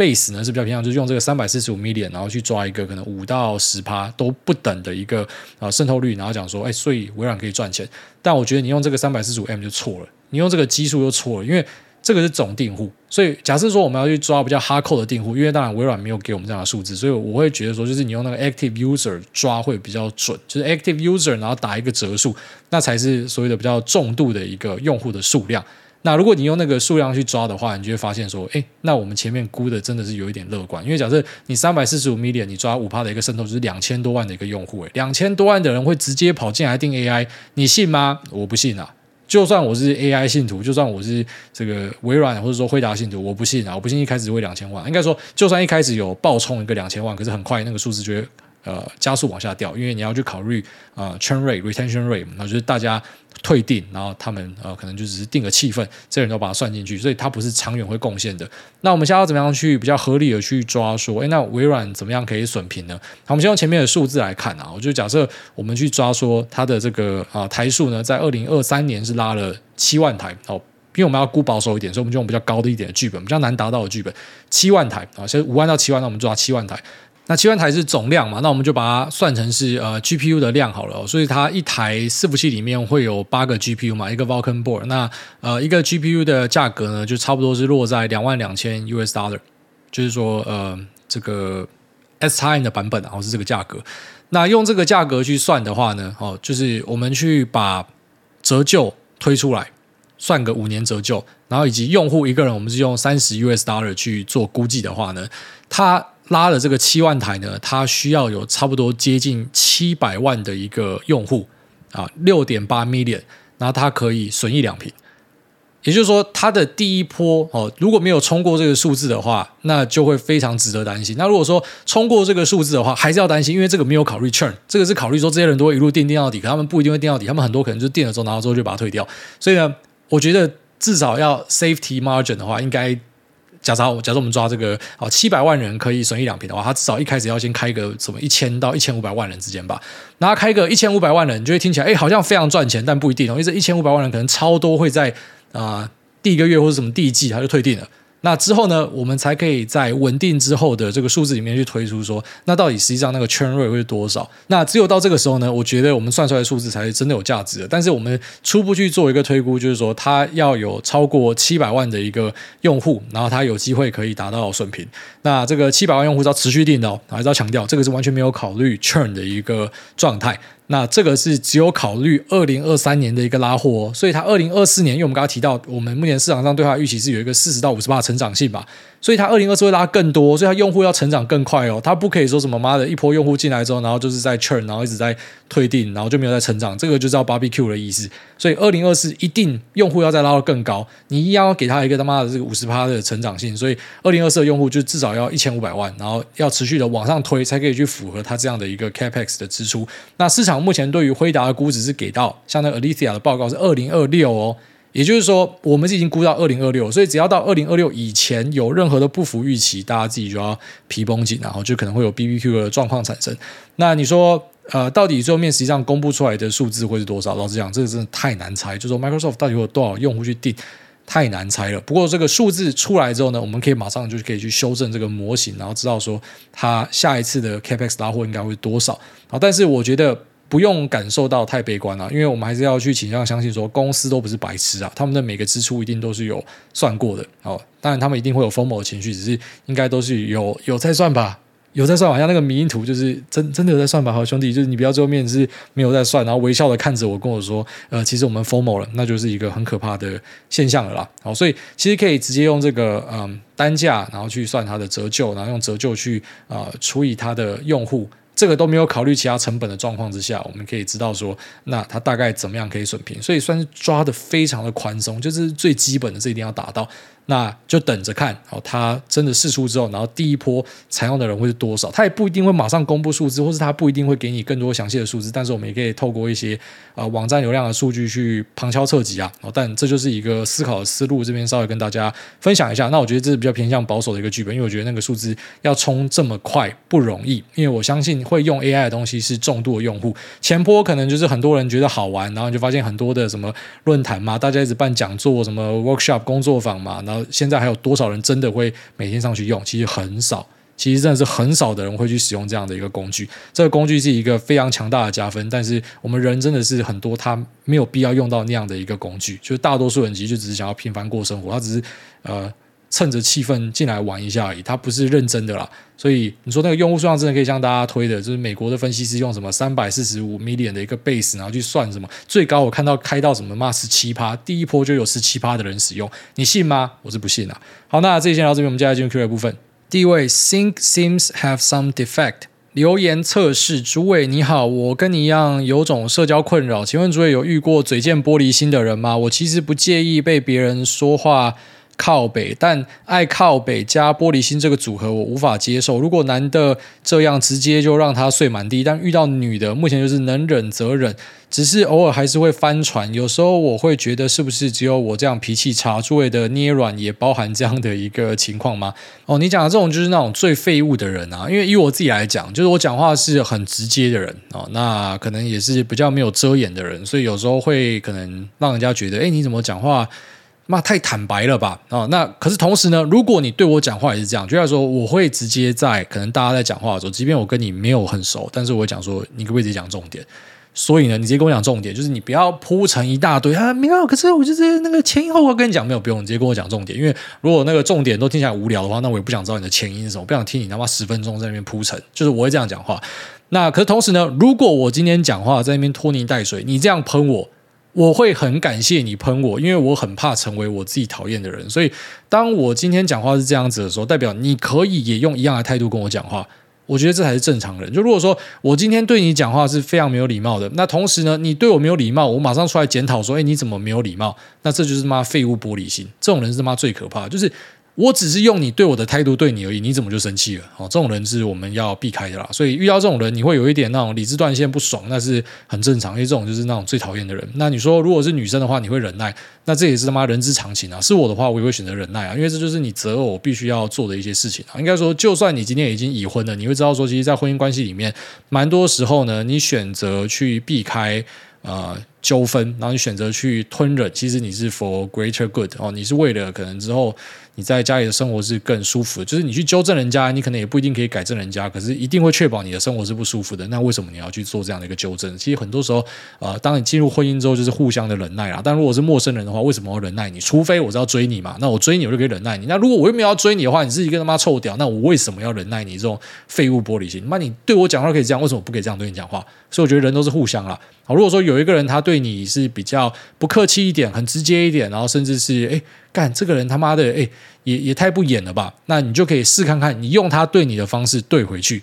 Base 呢是比较偏向，就是用这个三百四十五 million，然后去抓一个可能五到十趴都不等的一个啊渗透率，然后讲说，哎，所以微软可以赚钱。但我觉得你用这个三百四十五 m 就错了，你用这个基数就错了，因为这个是总订户。所以假设说我们要去抓比较 hardcore 的订户，因为当然微软没有给我们这样的数字，所以我会觉得说，就是你用那个 active user 抓会比较准，就是 active user 然后打一个折数，那才是所谓的比较重度的一个用户的数量。那如果你用那个数量去抓的话，你就会发现说，哎，那我们前面估的真的是有一点乐观，因为假设你三百四十五 million，你抓五趴的一个渗透，就是两千多万的一个用户，哎，两千多万的人会直接跑进来订 AI，你信吗？我不信啊！就算我是 AI 信徒，就算我是这个微软或者说辉达信徒，我不信啊！我不信一开始就会两千万，应该说，就算一开始有爆冲一个两千万，可是很快那个数字就会呃加速往下掉，因为你要去考虑啊、呃、churn rate、retention rate，那就是大家。退订，然后他们呃可能就只是订个气氛，这人都把它算进去，所以它不是长远会贡献的。那我们现在要怎么样去比较合理的去抓说，诶，那微软怎么样可以损平呢？好，我们先用前面的数字来看啊，我就假设我们去抓说它的这个啊台数呢，在二零二三年是拉了七万台哦，因为我们要估保守一点，所以我们就用比较高的一点的剧本，比较难达到的剧本，七万台啊，现在五万到七万，那我们抓七万台。那七万台是总量嘛？那我们就把它算成是呃 GPU 的量好了。所以它一台伺服器里面会有八个 GPU 嘛，一个 Vulkan board。那呃一个 GPU 的价格呢，就差不多是落在两万两千 US dollar，就是说呃这个 S time 的版本然后是这个价格。那用这个价格去算的话呢，哦，就是我们去把折旧推出来，算个五年折旧，然后以及用户一个人，我们是用三十 US dollar 去做估计的话呢，它。拉了这个七万台呢，它需要有差不多接近七百万的一个用户，啊，六点八 million，那它可以损益两平。也就是说，它的第一波哦，如果没有冲过这个数字的话，那就会非常值得担心。那如果说冲过这个数字的话，还是要担心，因为这个没有考虑 churn，这个是考虑说这些人都会一路垫垫到底，可他们不一定会垫到底，他们很多可能就垫了之后，然后之后就把它退掉。所以呢，我觉得至少要 safety margin 的话，应该假设假设我们抓这个哦七百万人可以损一两平的话，他至少一开始要先开个什么一千到一千五百万人之间吧。那他开个一千五百万人，就会听起来哎好像非常赚钱，但不一定，因为这一千五百万人可能超多会在。啊、第一个月或者什么第一季，他就退订了。那之后呢，我们才可以在稳定之后的这个数字里面去推出说，那到底实际上那个 churn rate 会是多少？那只有到这个时候呢，我觉得我们算出来的数字才是真的有价值的。但是我们初步去做一个推估，就是说它要有超过七百万的一个用户，然后它有机会可以达到损平。那这个七百万用户是要持续订的哦，还是要强调这个是完全没有考虑 churn 的一个状态。那这个是只有考虑二零二三年的一个拉货哦，所以它二零二四年，因为我们刚刚提到，我们目前市场上对它预期是有一个四十到五十趴的成长性吧。所以它二零二四会拉更多，所以它用户要成长更快哦。它不可以说什么妈的一波用户进来之后，然后就是在 churn，然后一直在退订，然后就没有在成长。这个就叫 barbecue 的意思。所以二零二四一定用户要再拉到更高，你一样要给他一个他妈的这个五十趴的成长性。所以二零二四的用户就至少要一千五百万，然后要持续的往上推，才可以去符合它这样的一个 capex 的支出。那市场目前对于辉达的估值是给到，像那个 Alethea 的报告是二零二六哦。也就是说，我们是已经估到二零二六，所以只要到二零二六以前有任何的不符预期，大家自己就要皮绷紧，然后就可能会有 BBQ 的状况产生。那你说，呃，到底最后面实际上公布出来的数字会是多少？老实讲，这个真的太难猜。就是说 Microsoft 到底有多少用户去订，太难猜了。不过这个数字出来之后呢，我们可以马上就可以去修正这个模型，然后知道说它下一次的 Capex 拉货应该会多少。啊，但是我觉得。不用感受到太悲观了，因为我们还是要去倾向相信说，公司都不是白痴啊，他们的每个支出一定都是有算过的。哦，当然他们一定会有 FOMO 的情绪，只是应该都是有有在算吧，有在算。好像那个迷因图就是真真的有在算吧，好兄弟，就是你不要最后面是没有在算，然后微笑的看着我跟我说，呃，其实我们 formal 了，那就是一个很可怕的现象了啦。好，所以其实可以直接用这个嗯单价，然后去算它的折旧，然后用折旧去啊、呃、除以它的用户。这个都没有考虑其他成本的状况之下，我们可以知道说，那它大概怎么样可以损平，所以算是抓的非常的宽松，就是最基本的这一定要达到。那就等着看，哦，它真的试出之后，然后第一波采用的人会是多少？它也不一定会马上公布数字，或是它不一定会给你更多详细的数字。但是我们也可以透过一些、呃、网站流量的数据去旁敲侧击啊。哦，但这就是一个思考的思路，这边稍微跟大家分享一下。那我觉得这是比较偏向保守的一个剧本，因为我觉得那个数字要冲这么快不容易。因为我相信会用 AI 的东西是重度的用户，前波可能就是很多人觉得好玩，然后就发现很多的什么论坛嘛，大家一直办讲座、什么 workshop 工作坊嘛，然后。现在还有多少人真的会每天上去用？其实很少，其实真的是很少的人会去使用这样的一个工具。这个工具是一个非常强大的加分，但是我们人真的是很多，他没有必要用到那样的一个工具。就是大多数人其实就只是想要平凡过生活，他只是呃。趁着气氛进来玩一下而已，他不是认真的啦。所以你说那个用户数量真的可以向大家推的，就是美国的分析师用什么三百四十五 million 的一个 base，然后去算什么最高，我看到开到什么嘛十七趴，第一波就有十七趴的人使用，你信吗？我是不信啊。好，那这一先到这边，我们接下来进入 Q&A 部分。第一位 Think seems have some defect，留言测试，主委你好，我跟你一样有种社交困扰，请问主委有遇过嘴贱玻璃心的人吗？我其实不介意被别人说话。靠北，但爱靠北加玻璃心这个组合我无法接受。如果男的这样直接就让他睡满地，但遇到女的，目前就是能忍则忍，只是偶尔还是会翻船。有时候我会觉得是不是只有我这样脾气差？诸位的捏软也包含这样的一个情况吗？哦，你讲的这种就是那种最废物的人啊。因为以我自己来讲，就是我讲话是很直接的人哦，那可能也是比较没有遮掩的人，所以有时候会可能让人家觉得，哎，你怎么讲话？妈太坦白了吧？哦，那可是同时呢，如果你对我讲话也是这样，就像说，我会直接在可能大家在讲话的时候，即便我跟你没有很熟，但是我会讲说，你可不可以直接讲重点？所以呢，你直接跟我讲重点，就是你不要铺成一大堆啊，没有。可是我就是那个前因后果跟你讲，没有不用，你直接跟我讲重点。因为如果那个重点都听起来无聊的话，那我也不想知道你的前因是什么，不想听你他妈十分钟在那边铺陈。就是我会这样讲话。那可是同时呢，如果我今天讲话在那边拖泥带水，你这样喷我。我会很感谢你喷我，因为我很怕成为我自己讨厌的人。所以，当我今天讲话是这样子的时候，代表你可以也用一样的态度跟我讲话。我觉得这才是正常人。就如果说我今天对你讲话是非常没有礼貌的，那同时呢，你对我没有礼貌，我马上出来检讨说，哎，你怎么没有礼貌？那这就是妈废物玻璃心，这种人是妈最可怕，就是。我只是用你对我的态度对你而已，你怎么就生气了？哦，这种人是我们要避开的啦。所以遇到这种人，你会有一点那种理智断线不爽，那是很正常，因为这种就是那种最讨厌的人。那你说，如果是女生的话，你会忍耐，那这也是他妈人之常情啊。是我的话，我也会选择忍耐啊，因为这就是你择偶必须要做的一些事情啊。应该说，就算你今天已经已婚了，你会知道说，其实，在婚姻关系里面，蛮多时候呢，你选择去避开。呃，纠纷，然后你选择去吞忍，其实你是 for greater good 哦，你是为了可能之后你在家里的生活是更舒服的，就是你去纠正人家，你可能也不一定可以改正人家，可是一定会确保你的生活是不舒服的。那为什么你要去做这样的一个纠正？其实很多时候，呃，当你进入婚姻之后，就是互相的忍耐啦。但如果是陌生人的话，为什么要忍耐你？除非我是要追你嘛，那我追你我就可以忍耐你。那如果我又没有要追你的话，你是一个他妈臭屌，那我为什么要忍耐你这种废物玻璃心？那你对我讲话可以这样，为什么不可以这样对你讲话？所以我觉得人都是互相啦。好，如果说有一个人他对对你是比较不客气一点，很直接一点，然后甚至是哎，干这个人他妈的哎，也也太不演了吧？那你就可以试看看，你用他对你的方式对回去，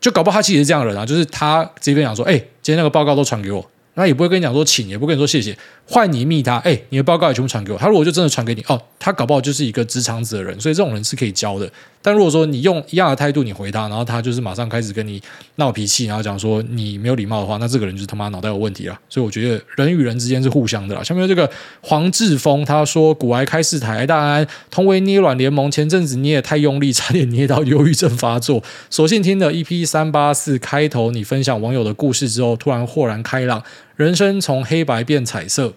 就搞不好他其实是这样的人啊，就是他直接跟讲说，哎，今天那个报告都传给我，那也不会跟你讲说请，也不跟你说谢谢。换你密他，哎，你的报告也全部传给我。他如果就真的传给你，哦，他搞不好就是一个直肠子的人，所以这种人是可以教的。但如果说你用一样的态度你回他，然后他就是马上开始跟你闹脾气，然后讲说你没有礼貌的话，那这个人就是他妈脑袋有问题了。所以我觉得人与人之间是互相的啦。下面这个黄志峰他说，股癌开四台，大安同为捏软联盟，前阵子捏得太用力，差点捏到忧郁症发作。所幸听了 EP 三八四开头你分享网友的故事之后，突然豁然开朗，人生从黑白变彩色。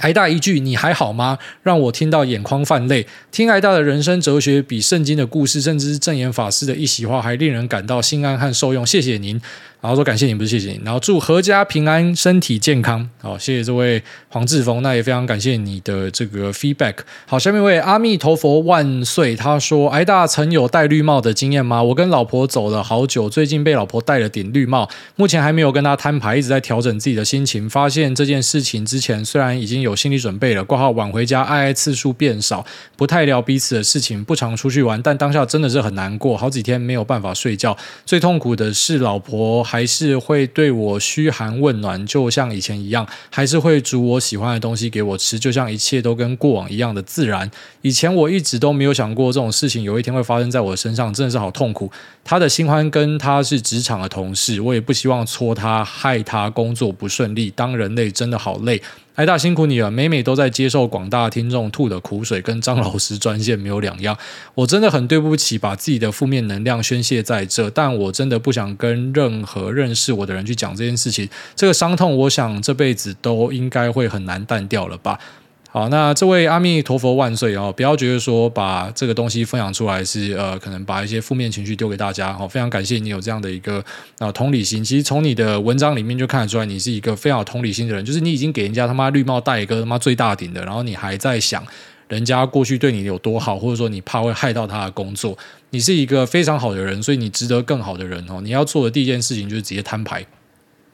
挨大一句“你还好吗”让我听到眼眶泛泪。听挨大的人生哲学，比圣经的故事，甚至是证严法师的一席话，还令人感到心安和受用。谢谢您。然后说感谢您，不是谢谢您。然后祝阖家平安，身体健康。好，谢谢这位黄志峰，那也非常感谢你的这个 feedback。好，下面一位阿弥陀佛万岁。他说：“挨大曾有戴绿帽的经验吗？我跟老婆走了好久，最近被老婆戴了顶绿帽，目前还没有跟他摊牌，一直在调整自己的心情。发现这件事情之前，虽然已经有有心理准备了，挂号晚回家，爱爱次数变少，不太聊彼此的事情，不常出去玩，但当下真的是很难过，好几天没有办法睡觉。最痛苦的是老婆。”还是会对我嘘寒问暖，就像以前一样，还是会煮我喜欢的东西给我吃，就像一切都跟过往一样的自然。以前我一直都没有想过这种事情有一天会发生在我身上，真的是好痛苦。他的新欢跟他是职场的同事，我也不希望戳他，害他工作不顺利。当人类真的好累。艾大辛苦你了，每每都在接受广大听众吐的苦水，跟张老师专线没有两样。我真的很对不起，把自己的负面能量宣泄在这，但我真的不想跟任何认识我的人去讲这件事情。这个伤痛，我想这辈子都应该会很难淡掉了吧。好，那这位阿弥陀佛万岁哦！不要觉得说把这个东西分享出来是呃，可能把一些负面情绪丢给大家。好，非常感谢你有这样的一个啊同理心。其实从你的文章里面就看得出来，你是一个非常有同理心的人。就是你已经给人家他妈绿帽戴一个他妈最大顶的，然后你还在想人家过去对你有多好，或者说你怕会害到他的工作。你是一个非常好的人，所以你值得更好的人哦。你要做的第一件事情就是直接摊牌。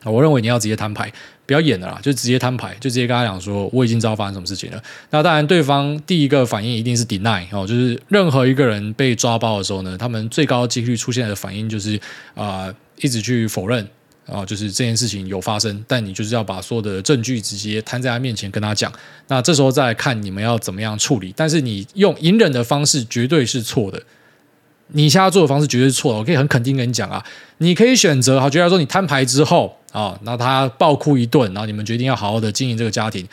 我认为你要直接摊牌，不要演了啦，就直接摊牌，就直接跟他讲说，我已经知道发生什么事情了。那当然，对方第一个反应一定是 deny 哦，就是任何一个人被抓包的时候呢，他们最高几率出现的反应就是啊、一直去否认啊、就是这件事情有发生，但你就是要把所有的证据直接摊在他面前跟他讲。那这时候再看你们要怎么样处理，但是你用隐忍的方式绝对是错的。你现在做的方式绝对是错的，我可以很肯定跟你讲啊，你可以选择好，觉得说你摊牌之后啊，那他暴哭一顿，然后你们决定要好好的经营这个家庭。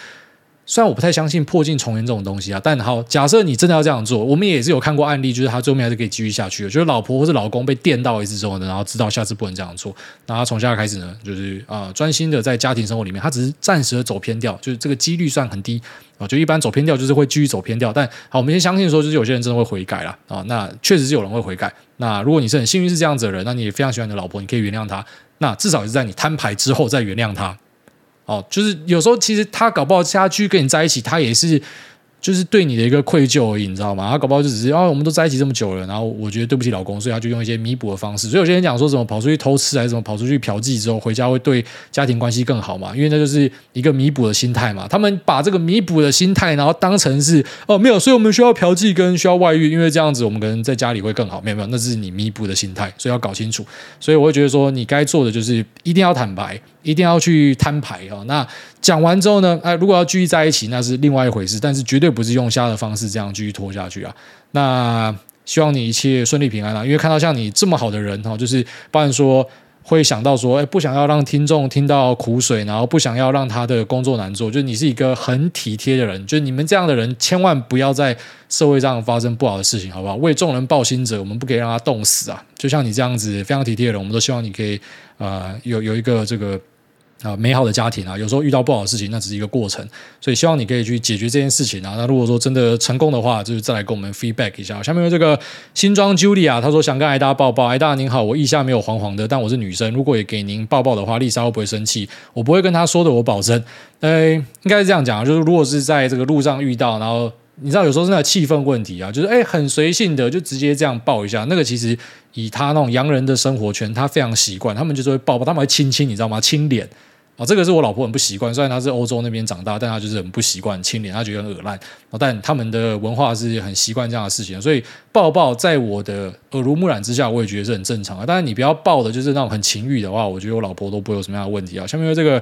虽然我不太相信破镜重圆这种东西啊，但好，假设你真的要这样做，我们也是有看过案例，就是他最后面还是可以继续下去的。就是老婆或是老公被电到一次之后呢，然后知道下次不能这样做，那他从现在开始呢，就是啊、专心的在家庭生活里面，他只是暂时的走偏掉，就是这个几率算很低啊。就一般走偏掉，就是会继续走偏掉。但好，我们先相信说，就是有些人真的会悔改了啊。那确实是有人会悔改。那如果你是很幸运是这样子的人，那你也非常喜欢你的老婆，你可以原谅他。那至少也是在你摊牌之后再原谅他。哦，就是有时候其实他搞不好他去跟你在一起，他也是就是对你的一个愧疚而已，你知道吗？他搞不好就只是啊，我们都在一起这么久了，然后我觉得对不起老公，所以他就用一些弥补的方式。所以有些人讲说什么跑出去偷吃，还是什么跑出去嫖妓之后回家会对家庭关系更好嘛？因为那就是一个弥补的心态嘛。他们把这个弥补的心态，然后当成是哦没有，所以我们需要嫖妓跟需要外遇，因为这样子我们可能在家里会更好。没有没有，那是你弥补的心态，所以要搞清楚。所以我会觉得说，你该做的就是一定要坦白。一定要去摊牌哦。那讲完之后呢？哎，如果要继续在一起，那是另外一回事。但是绝对不是用瞎的方式这样继续拖下去啊。那希望你一切顺利平安啊。因为看到像你这么好的人哈，就是不然说会想到说，哎，不想要让听众听到苦水，然后不想要让他的工作难做。就是你是一个很体贴的人。就是你们这样的人，千万不要在社会上发生不好的事情，好不好？为众人抱薪者，我们不可以让他冻死啊。就像你这样子非常体贴的人，我们都希望你可以呃有有一个这个。啊，美好的家庭啊，有时候遇到不好的事情，那只是一个过程，所以希望你可以去解决这件事情啊。那如果说真的成功的话，就是再来跟我们 feedback 一下。下面这个新装 Julia，她说想跟艾大抱抱。艾大您好，我腋下没有黄黄的，但我是女生，如果也给您抱抱的话，丽莎会不会生气？我不会跟她说的，我保证。呃，应该是这样讲，就是如果是在这个路上遇到，然后你知道有时候是那个气氛问题啊，就是哎很随性的就直接这样抱一下，那个其实以他那种洋人的生活圈，他非常习惯，他们就是会抱抱，他们会亲亲，你知道吗？亲脸。啊，这个是我老婆很不习惯，虽然她是欧洲那边长大，但她就是很不习惯亲脸，她觉得很恶烂。但他们的文化是很习惯这样的事情，所以抱抱在我的耳濡目染之下，我也觉得是很正常的。但是你不要抱的就是那种很情欲的话，我觉得我老婆都不会有什么样的问题啊。下面这个。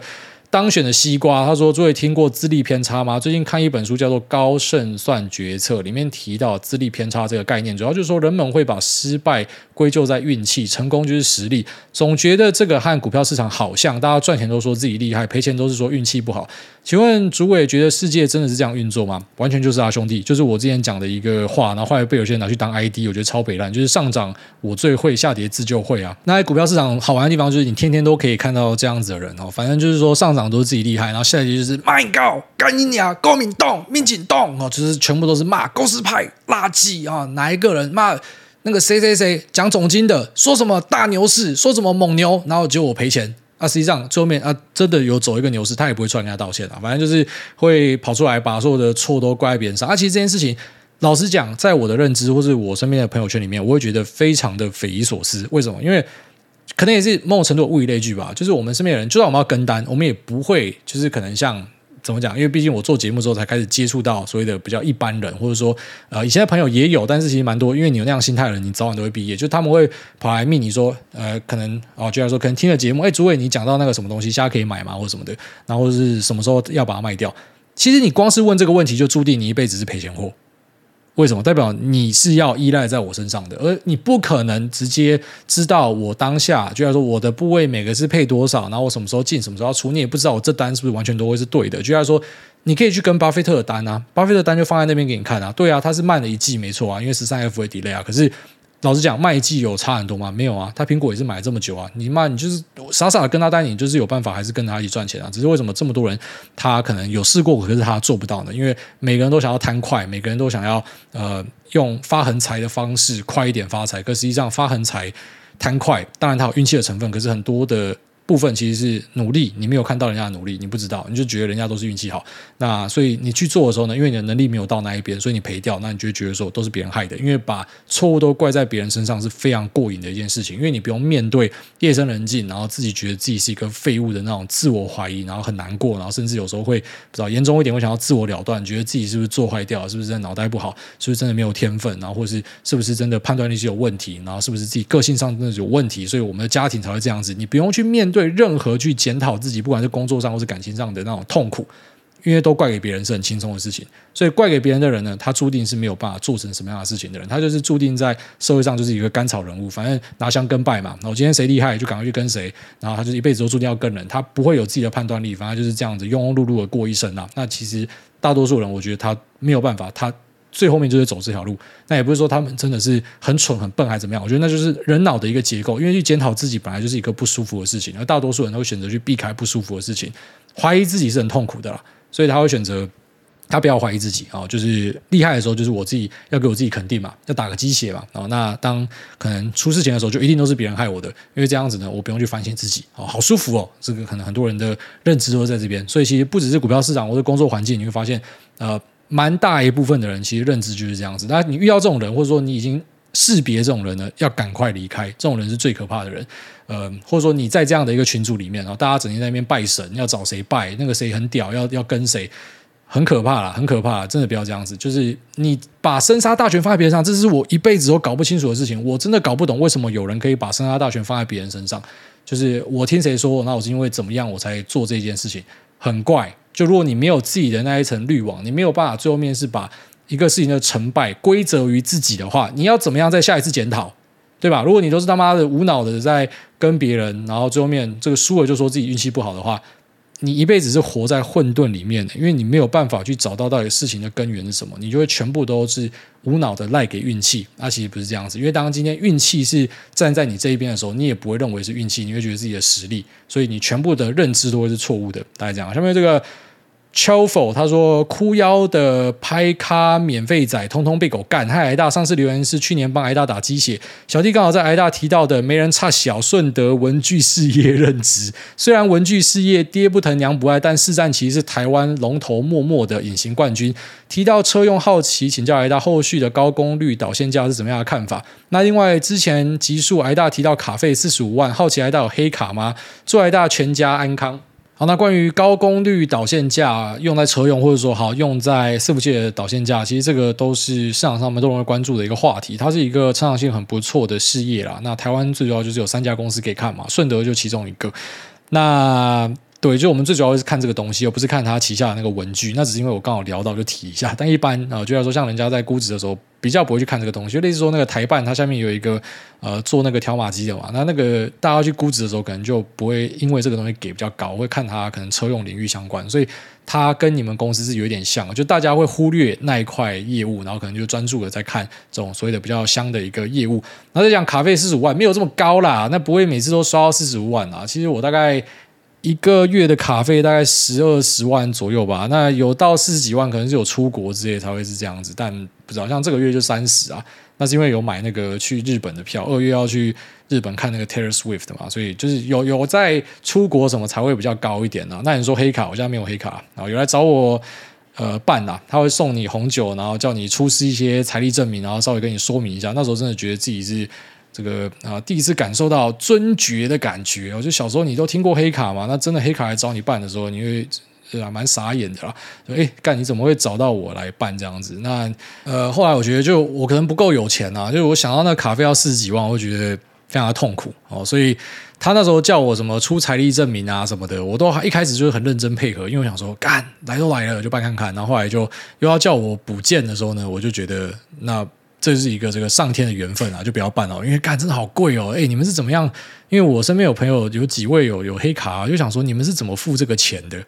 当选的西瓜，他说：“诸位听过资历偏差吗？最近看一本书叫做《高胜算决策》，里面提到资历偏差这个概念，主要就是说人们会把失败归咎在运气，成功就是实力。总觉得这个和股票市场好像，大家赚钱都说自己厉害，赔钱都是说运气不好。请问诸位觉得世界真的是这样运作吗？完全就是啊，兄弟，就是我之前讲的一个话，然后后来被有些人拿去当 ID，我觉得超北烂。就是上涨我最会，下跌自救会啊。那在股票市场好玩的地方就是你天天都可以看到这样子的人哦，反正就是说上涨。”都是自己厉害，然后下一句就是骂高干你娘，高明动民进党哦，就是全部都是骂公司派垃圾啊！哪一个人骂那个谁谁谁讲总经的，说什么大牛市，说什么猛牛，然后结果我赔钱啊！实际上最后面啊，真的有走一个牛市，他也不会出来跟他道歉啊，反正就是会跑出来把所有的错都怪在别人上啊。其实这件事情，老实讲，在我的认知或是我身边的朋友圈里面，我会觉得非常的匪夷所思。为什么？因为可能也是某种程度物以类聚吧，就是我们身边的人，就算我们要跟单，我们也不会就是可能像怎么讲？因为毕竟我做节目之后才开始接触到所谓的比较一般人，或者说呃以前的朋友也有，但是其实蛮多，因为你有那样心态的人，你早晚都会毕业。就他们会跑来密你说，呃，可能哦，就像说可能听了节目，哎，诸位你讲到那个什么东西，现在可以买吗？或者什么的，然后是什么时候要把它卖掉？其实你光是问这个问题，就注定你一辈子是赔钱货。为什么？代表你是要依赖在我身上的，而你不可能直接知道我当下，就像说我的部位每个是配多少，然后我什么时候进，什么时候出，你也不知道我这单是不是完全都会是对的。就像说，你可以去跟巴菲特的单啊，巴菲特单就放在那边给你看啊，对啊，他是慢了一季没错啊，因为十三 F 会 delay 啊，可是。老实讲，卖技有差很多吗？没有啊，他苹果也是买了这么久啊。你妈，你就是傻傻的跟他单，你就是有办法，还是跟他一起赚钱啊？只是为什么这么多人他可能有试过，可是他做不到呢？因为每个人都想要贪快，每个人都想要呃用发横财的方式快一点发财。可实际上发横财贪快，当然它有运气的成分，可是很多的。部分其实是努力，你没有看到人家的努力，你不知道，你就觉得人家都是运气好。那所以你去做的时候呢，因为你的能力没有到那一边，所以你赔掉，那你就觉得说都是别人害的。因为把错误都怪在别人身上是非常过瘾的一件事情，因为你不用面对夜深人静，然后自己觉得自己是一个废物的那种自我怀疑，然后很难过，然后甚至有时候会不知道严重一点会想要自我了断，觉得自己是不是做坏掉，是不是真的脑袋不好，是不是真的没有天分，然后或是是不是真的判断力。是有问题，然后是不是自己个性上真的有问题，所以我们的家庭才会这样子。你不用去面对对任何去。检讨自己，不管是工作上或是感情上的那种痛苦，因为都怪给别人是很轻松的事情，所以怪给别人的人呢，他注定是没有办法做成什么样的事情的人，他就是注定在社会上就是一个甘草人物，反正拿香跟拜嘛。然后今天谁厉害就赶快去跟谁，然后他就一辈子都注定要跟人，他不会有自己的判断力，反正就是这样子庸庸碌碌的过一生啊。那其实大多数人，我觉得他没有办法，他。最后面就是走这条路，那也不是说他们真的是很蠢很笨还是怎么样，我觉得那就是人脑的一个结构。因为去检讨自己本来就是一个不舒服的事情，而大多数人都会选择去避开不舒服的事情，怀疑自己是很痛苦的啦，所以他会选择他不要怀疑自己啊，就是厉害的时候就是我自己要给我自己肯定嘛，要打个鸡血嘛。然后那当可能出事情的时候，就一定都是别人害我的，因为这样子呢，我不用去反省自己哦，好舒服哦。这个可能很多人的认知都在这边，所以其实不只是股票市场或者工作环境，你会发现呃。蛮大一部分的人其实认知就是这样子。那你遇到这种人，或者说你已经识别这种人呢，要赶快离开。这种人是最可怕的人。呃，或者说你在这样的一个群组里面，然后大家整天在那边拜神，要找谁拜，那个谁很屌，要要跟谁，很可怕啦，很可怕，真的不要这样子。就是你把生杀大权放在别人上，这是我一辈子都搞不清楚的事情。我真的搞不懂为什么有人可以把生杀大权放在别人身上。就是我听谁说，那我是因为怎么样我才做这件事情，很怪。就如果你没有自己的那一层滤网，你没有办法最后面是把一个事情的成败归责于自己的话，你要怎么样在下一次检讨，对吧？如果你都是他妈的无脑的在跟别人，然后最后面这个输了就说自己运气不好的话。你一辈子是活在混沌里面的，因为你没有办法去找到到底事情的根源是什么，你就会全部都是无脑的赖给运气。那其实不是这样子，因为当今天运气是站在你这一边的时候，你也不会认为是运气，你会觉得自己的实力，所以你全部的认知都会是错误的。大概这样，下面这个。Chofo 他说：“哭腰的拍咖免费仔，通通被狗干。”嗨，挨大上次留言是去年帮挨大打鸡血，小弟刚好在挨大提到的没人差小顺德文具事业任职。虽然文具事业爹不疼娘不爱，但市占其实是台湾龙头默默的隐形冠军。提到车用好奇，请教挨大后续的高功率导线架是怎么样的看法？那另外之前集数挨大提到卡费四十五万，好奇挨大有黑卡吗？祝挨大全家安康。好，那关于高功率导线架用在车用，或者说好用在伺服器的导线架，其实这个都是市场上面都容易关注的一个话题。它是一个成长性很不错的事业啦。那台湾最主要就是有三家公司可以看嘛，顺德就其中一个。那对，就我们最主要是看这个东西，而不是看它旗下的那个文具。那只是因为我刚好聊到就提一下。但一般啊，就要说像人家在估值的时候，比较不会去看这个东西。就类似说那个台办，它下面有一个呃做那个条码机的嘛。那那个大家去估值的时候，可能就不会因为这个东西给比较高，会看它可能车用领域相关。所以它跟你们公司是有一点像，就大家会忽略那一块业务，然后可能就专注的在看这种所谓的比较香的一个业务。然后再讲卡费四十五万，没有这么高啦，那不会每次都刷到四十五万啊。其实我大概。一个月的卡费大概十二十万左右吧，那有到四十几万，可能是有出国之类才会是这样子，但不知道像这个月就三十啊，那是因为有买那个去日本的票，二月要去日本看那个 Taylor Swift 嘛，所以就是有有在出国什么才会比较高一点呢、啊。那你说黑卡，我现在没有黑卡，然后有来找我呃办啊，他会送你红酒，然后叫你出示一些财力证明，然后稍微跟你说明一下，那时候真的觉得自己是。这个啊，第一次感受到尊爵的感觉。我就小时候你都听过黑卡嘛？那真的黑卡来找你办的时候，你会对啊，蛮傻眼的啦。哎，干你怎么会找到我来办这样子？那呃，后来我觉得就我可能不够有钱啊，就是我想到那卡费要四十几万，我会觉得非常的痛苦哦。所以他那时候叫我什么出财力证明啊什么的，我都一开始就是很认真配合，因为我想说干来都来了就办看看。然后后来就又要叫我补件的时候呢，我就觉得那。这是一个这个上天的缘分啊，就不要办了，因为干真的好贵哦。哎，你们是怎么样？因为我身边有朋友有几位有有黑卡，就想说你们是怎么付这个钱的？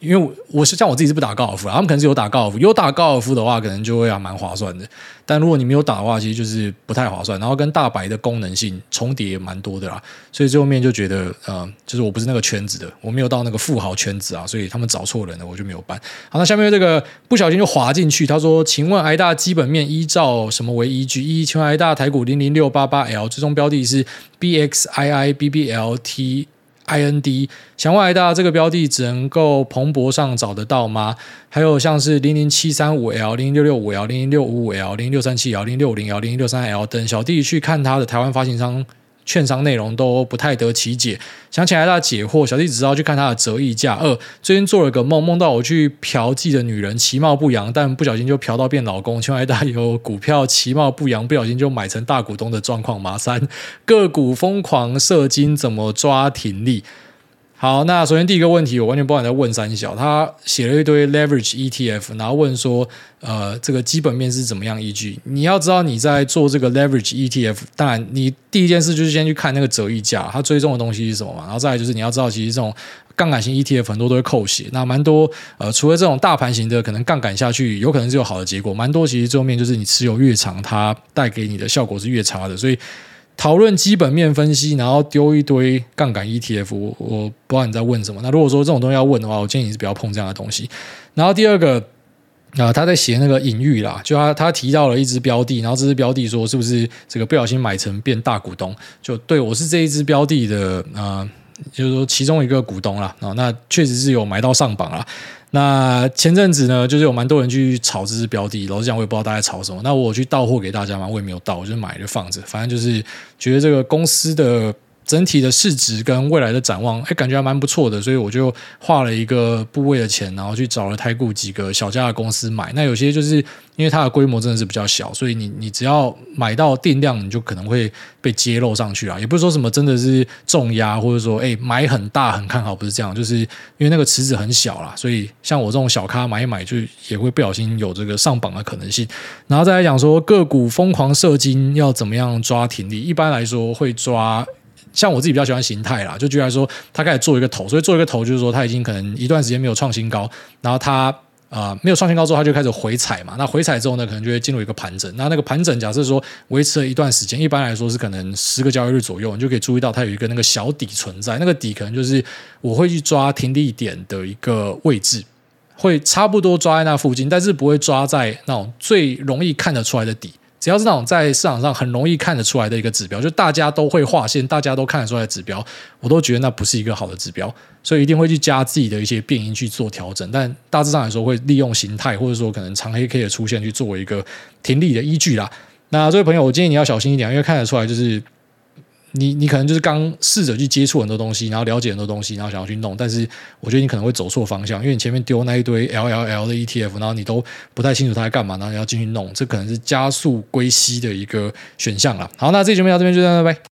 因为我是像我自己是不打高尔夫，他们可能是有打高尔夫，有打高尔夫的话，可能就会还蛮划算的。但如果你没有打的话，其实就是不太划算。然后跟大白的功能性重叠也蛮多的啦，所以最后面就觉得，呃，就是我不是那个圈子的，我没有到那个富豪圈子啊，所以他们找错人了，我就没有办。好，那下面这个不小心就滑进去，他说：“请问挨大基本面依照什么为依据？一，请问挨大台股零零六八八 L 最终标的是 BXII BBLT。” I N D，想问挨大这个标的只能够彭博上找得到吗？还有像是零零七三五 L、零零六六五 L、零零六五五 L、零零六三七 L、零零六五零 L、零零六三 L 等，小弟去看他的台湾发行商。券商内容都不太得其解，想请挨大解惑。小弟只知道去看他的折溢价。二，最近做了个梦，梦到我去嫖妓的女人其貌不扬，但不小心就嫖到变老公。请问挨大有股票其貌不扬，不小心就买成大股东的状况吗？三，个股疯狂射精怎么抓停利？好，那首先第一个问题，我完全不敢再问三小。他写了一堆 leverage ETF，然后问说，呃，这个基本面是怎么样依据？你要知道你在做这个 leverage ETF，当然你第一件事就是先去看那个折溢价，它追踪的东西是什么嘛？然后再来就是你要知道，其实这种杠杆型 ETF 很多都会扣血，那蛮多呃，除了这种大盘型的，可能杠杆下去有可能是有好的结果，蛮多其实最后面就是你持有越长，它带给你的效果是越差的，所以。讨论基本面分析，然后丢一堆杠杆 ETF，我不知道你在问什么。那如果说这种东西要问的话，我建议你是不要碰这样的东西。然后第二个，啊、他在写那个隐喻啦，就他他提到了一只标的，然后这只标的说是不是这个不小心买成变大股东？就对，我是这一只标的的啊。就是说，其中一个股东啦，啊，那确实是有买到上榜啦。那前阵子呢，就是有蛮多人去炒这只标的，老实讲，我也不知道大家炒什么。那我去到货给大家嘛，我也没有到，我就买就放着，反正就是觉得这个公司的。整体的市值跟未来的展望，哎，感觉还蛮不错的，所以我就花了一个部位的钱，然后去找了台股几个小家的公司买。那有些就是因为它的规模真的是比较小，所以你你只要买到定量，你就可能会被揭露上去啊。也不是说什么真的是重压，或者说哎买很大很看好，不是这样，就是因为那个池子很小啦，所以像我这种小咖买一买，就也会不小心有这个上榜的可能性。然后再来讲说个股疯狂射精要怎么样抓停力，一般来说会抓。像我自己比较喜欢形态啦，就觉得说他开始做一个头，所以做一个头就是说他已经可能一段时间没有创新高，然后他啊、没有创新高之后，他就开始回踩嘛。那回踩之后呢，可能就会进入一个盘整。那那个盘整假设说维持了一段时间，一般来说是可能十个交易日左右，你就可以注意到它有一个那个小底存在。那个底可能就是我会去抓停利点的一个位置，会差不多抓在那附近，但是不会抓在那种最容易看得出来的底。只要是那种在市场上很容易看得出来的一个指标，就大家都会划线，大家都看得出来指标，我都觉得那不是一个好的指标，所以一定会去加自己的一些变音去做调整。但大致上来说，会利用形态或者说可能长黑 K 的出现去作为一个停利的依据啦。那这位朋友，我建议你要小心一点，因为看得出来就是。你你可能就是刚试着去接触很多东西，然后了解很多东西，然后想要去弄，但是我觉得你可能会走错方向，因为你前面丢那一堆 LLL 的 ETF，然后你都不太清楚它在干嘛，然后你要进去弄，这可能是加速归西的一个选项了。好，那这期节目到这边就到这，拜拜。